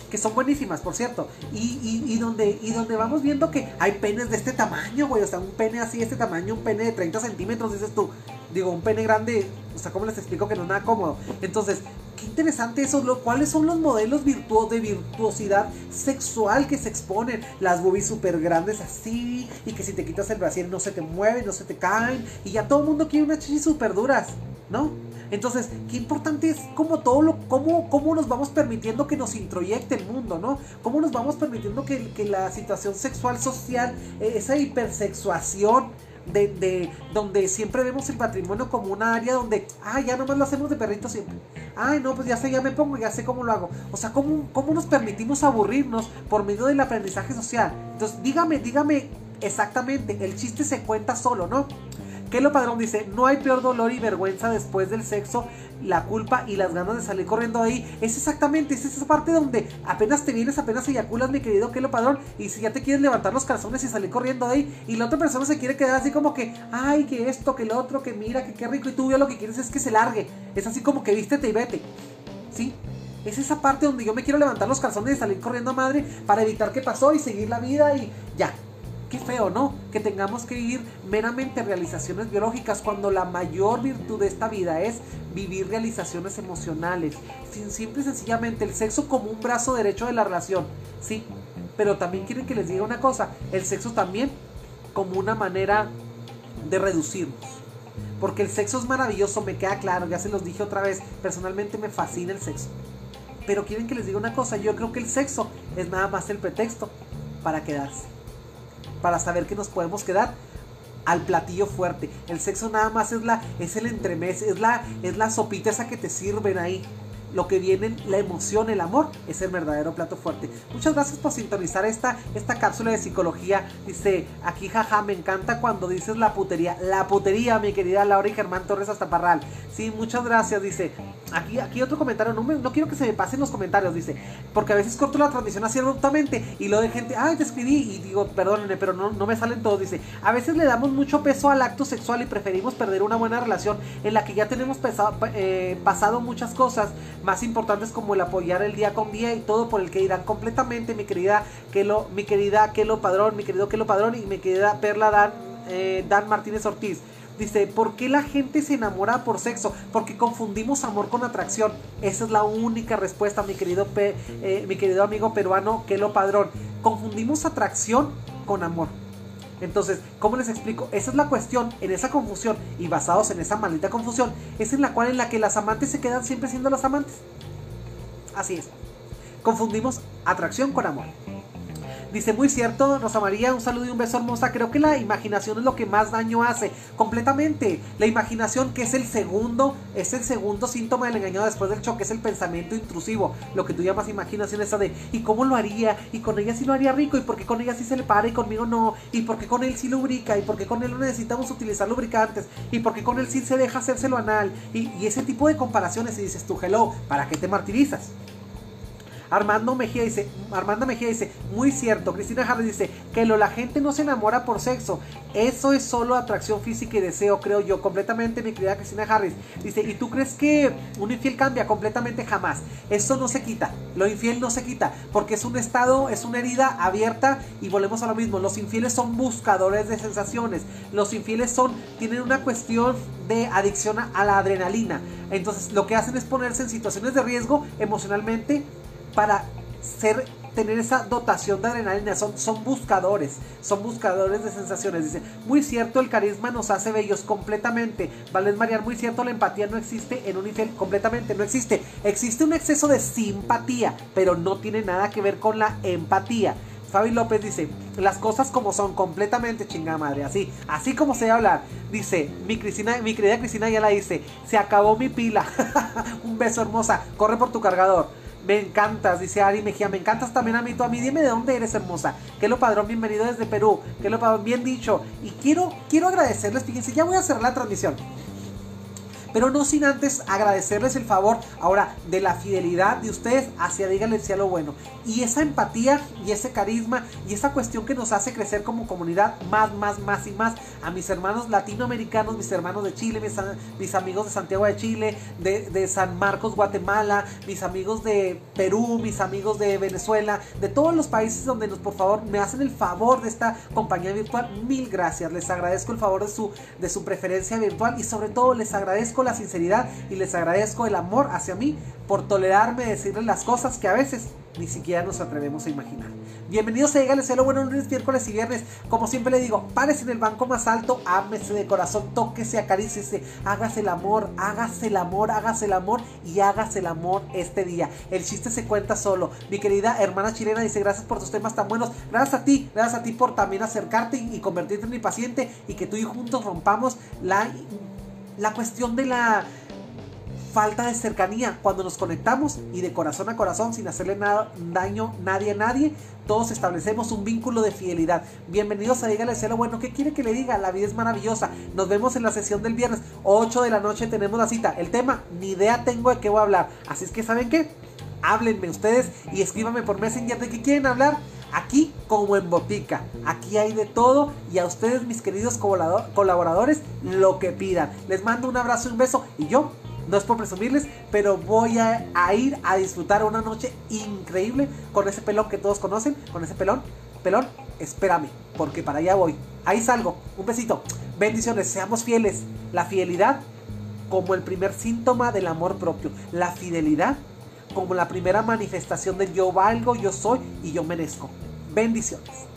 que son buenísimas, por cierto. Y, y, donde, y donde vamos viendo que hay penes de este tamaño, güey. O sea, un pene así, este tamaño, un pene de 30 centímetros, dices tú. Digo, un pene grande, o sea, ¿cómo les explico que no es nada cómodo? Entonces, qué interesante eso. Lo, ¿Cuáles son los modelos de virtuosidad sexual que se exponen? Las boobies súper grandes así, y que si te quitas el brasier no se te mueven, no se te caen, y ya todo el mundo quiere unas chichis súper duras, ¿no? Entonces, qué importante es cómo todo lo, cómo, cómo nos vamos permitiendo que nos introyecte el mundo, ¿no? Cómo nos vamos permitiendo que, que la situación sexual social, eh, esa hipersexuación, de, de, donde siempre vemos el patrimonio como una área donde, ah, ya nomás lo hacemos de perrito siempre. Ay, no, pues ya sé, ya me pongo, ya sé cómo lo hago. O sea, ¿cómo, cómo nos permitimos aburrirnos por medio del aprendizaje social? Entonces, dígame, dígame exactamente, el chiste se cuenta solo, ¿no? Lo Padrón dice, no hay peor dolor y vergüenza después del sexo, la culpa y las ganas de salir corriendo ahí. Es exactamente, es esa parte donde apenas te vienes, apenas eyaculas, mi querido lo Padrón, y si ya te quieres levantar los calzones y salir corriendo ahí, y la otra persona se quiere quedar así como que, ay, que esto, que lo otro, que mira, que qué rico, y tú ya lo que quieres es que se largue. Es así como que vístete y vete. ¿Sí? Es esa parte donde yo me quiero levantar los calzones y salir corriendo a madre para evitar que pasó y seguir la vida y ya, Qué feo, ¿no? Que tengamos que ir meramente realizaciones biológicas cuando la mayor virtud de esta vida es vivir realizaciones emocionales. Sin, simple y sencillamente el sexo como un brazo derecho de la relación, sí. Pero también quieren que les diga una cosa, el sexo también como una manera de reducirnos. Porque el sexo es maravilloso, me queda claro, ya se los dije otra vez, personalmente me fascina el sexo. Pero quieren que les diga una cosa, yo creo que el sexo es nada más el pretexto para quedarse. Para saber que nos podemos quedar al platillo fuerte. El sexo nada más es la es el entremés, es la es la sopita esa que te sirven ahí lo que viene, la emoción, el amor, es el verdadero plato fuerte. Muchas gracias por sintonizar esta, esta cápsula de psicología. Dice, aquí jaja, me encanta cuando dices la putería. La putería, mi querida Laura y Germán Torres hasta Parral. Sí, muchas gracias, dice. Aquí, aquí otro comentario, no, no quiero que se me pasen los comentarios, dice. Porque a veces corto la transmisión así abruptamente y lo de gente, ay, te escribí y digo, perdónenme, pero no, no me salen todos. Dice, a veces le damos mucho peso al acto sexual y preferimos perder una buena relación en la que ya tenemos pesado, eh, pasado muchas cosas más importantes como el apoyar el día con día y todo por el que irán completamente mi querida Kelo, mi querida Kelo Padrón, mi querido Kelo Padrón y mi querida Perla Dan, eh, Dan Martínez Ortiz. Dice, ¿por qué la gente se enamora por sexo? Porque confundimos amor con atracción. Esa es la única respuesta, mi querido, eh, mi querido amigo peruano Kelo Padrón. Confundimos atracción con amor. Entonces, ¿cómo les explico? Esa es la cuestión, en esa confusión y basados en esa maldita confusión, es en la cual en la que las amantes se quedan siempre siendo las amantes. Así es. Confundimos atracción con amor. Dice, muy cierto, Rosa María, un saludo y un beso hermosa. Creo que la imaginación es lo que más daño hace. Completamente. La imaginación, que es el segundo, es el segundo síntoma del engañado después del choque, es el pensamiento intrusivo. Lo que tú llamas imaginación, esa de, ¿y cómo lo haría? ¿Y con ella sí lo haría rico? ¿Y por qué con ella sí se le para y conmigo no? ¿Y por qué con él sí lubrica? ¿Y por qué con él no necesitamos utilizar lubricantes? ¿Y por qué con él sí se deja hacérselo anal? Y, y ese tipo de comparaciones y dices tú, hello, ¿para qué te martirizas? Armando Mejía dice, Armando Mejía dice, muy cierto. Cristina Harris dice, que lo, la gente no se enamora por sexo. Eso es solo atracción física y deseo, creo yo. Completamente, mi querida Cristina Harris. Dice, ¿y tú crees que un infiel cambia? Completamente jamás. Eso no se quita. Lo infiel no se quita. Porque es un estado, es una herida abierta. Y volvemos a lo mismo. Los infieles son buscadores de sensaciones. Los infieles son, tienen una cuestión de adicción a la adrenalina. Entonces, lo que hacen es ponerse en situaciones de riesgo emocionalmente para tener esa dotación de adrenalina, son, buscadores, son buscadores de sensaciones. Dice, muy cierto, el carisma nos hace bellos completamente. Vales Marian, muy cierto, la empatía no existe en un infiel, completamente no existe. Existe un exceso de simpatía, pero no tiene nada que ver con la empatía. Fabi López dice, las cosas como son, completamente chingada madre, así, así como se hablar. Dice, mi Cristina, mi querida Cristina ya la dice, se acabó mi pila. (laughs) un beso hermosa, corre por tu cargador. Me encantas, dice Ari Mejía. Me encantas también a mí, tú a mí. Dime de dónde eres, hermosa. Que lo padrón, bienvenido desde Perú. Que lo padrón, bien dicho. Y quiero, quiero agradecerles, fíjense, ya voy a cerrar la transmisión. Pero no sin antes agradecerles el favor ahora de la fidelidad de ustedes hacia Díganle el cielo bueno. Y esa empatía y ese carisma y esa cuestión que nos hace crecer como comunidad más, más, más y más. A mis hermanos latinoamericanos, mis hermanos de Chile, mis, amigos de Santiago de Chile, de, de San Marcos, Guatemala, mis amigos de Perú, mis amigos de Venezuela, de todos los países donde nos, por favor, me hacen el favor de esta compañía virtual. Mil gracias. Les agradezco el favor de su, de su preferencia virtual y sobre todo les agradezco la sinceridad y les agradezco el amor hacia mí por tolerarme decirles las cosas que a veces ni siquiera nos atrevemos a imaginar. Bienvenidos a Dígale Cielo, bueno, lunes, miércoles y viernes. Como siempre le digo, párese en el banco más alto, ámese de corazón, tóquese, acarícese, hágase el amor, hágase el amor, hágase el amor y hágase el amor este día. El chiste se cuenta solo. Mi querida hermana chilena dice, gracias por tus temas tan buenos. Gracias a ti, gracias a ti por también acercarte y, convertirte en mi paciente y que tú y juntos rompamos la la cuestión de la falta de cercanía cuando nos conectamos y de corazón a corazón sin hacerle nada, daño nadie a nadie todos establecemos un vínculo de fidelidad. Bienvenidos a Dígale Cielo. Bueno ¿qué quiere que le diga? la vida es maravillosa. Nos vemos en la sesión del viernes 8 de la noche tenemos la cita. El tema ni idea tengo de qué voy a hablar. Así es que ¿saben qué? háblenme ustedes y escríbanme por Messenger de qué quieren hablar Aquí como en botica, aquí hay de todo y a ustedes mis queridos colaboradores lo que pidan. Les mando un abrazo un beso y yo, no es por presumirles, pero voy a, ir a disfrutar una noche increíble con ese pelón que todos conocen, con ese pelón. Pelón, espérame, porque para allá voy. Ahí salgo. Un besito. Bendiciones, seamos fieles. La fidelidad como el primer síntoma del amor propio. La fidelidad como la primera manifestación de yo valgo, yo soy y yo merezco. Bendiciones.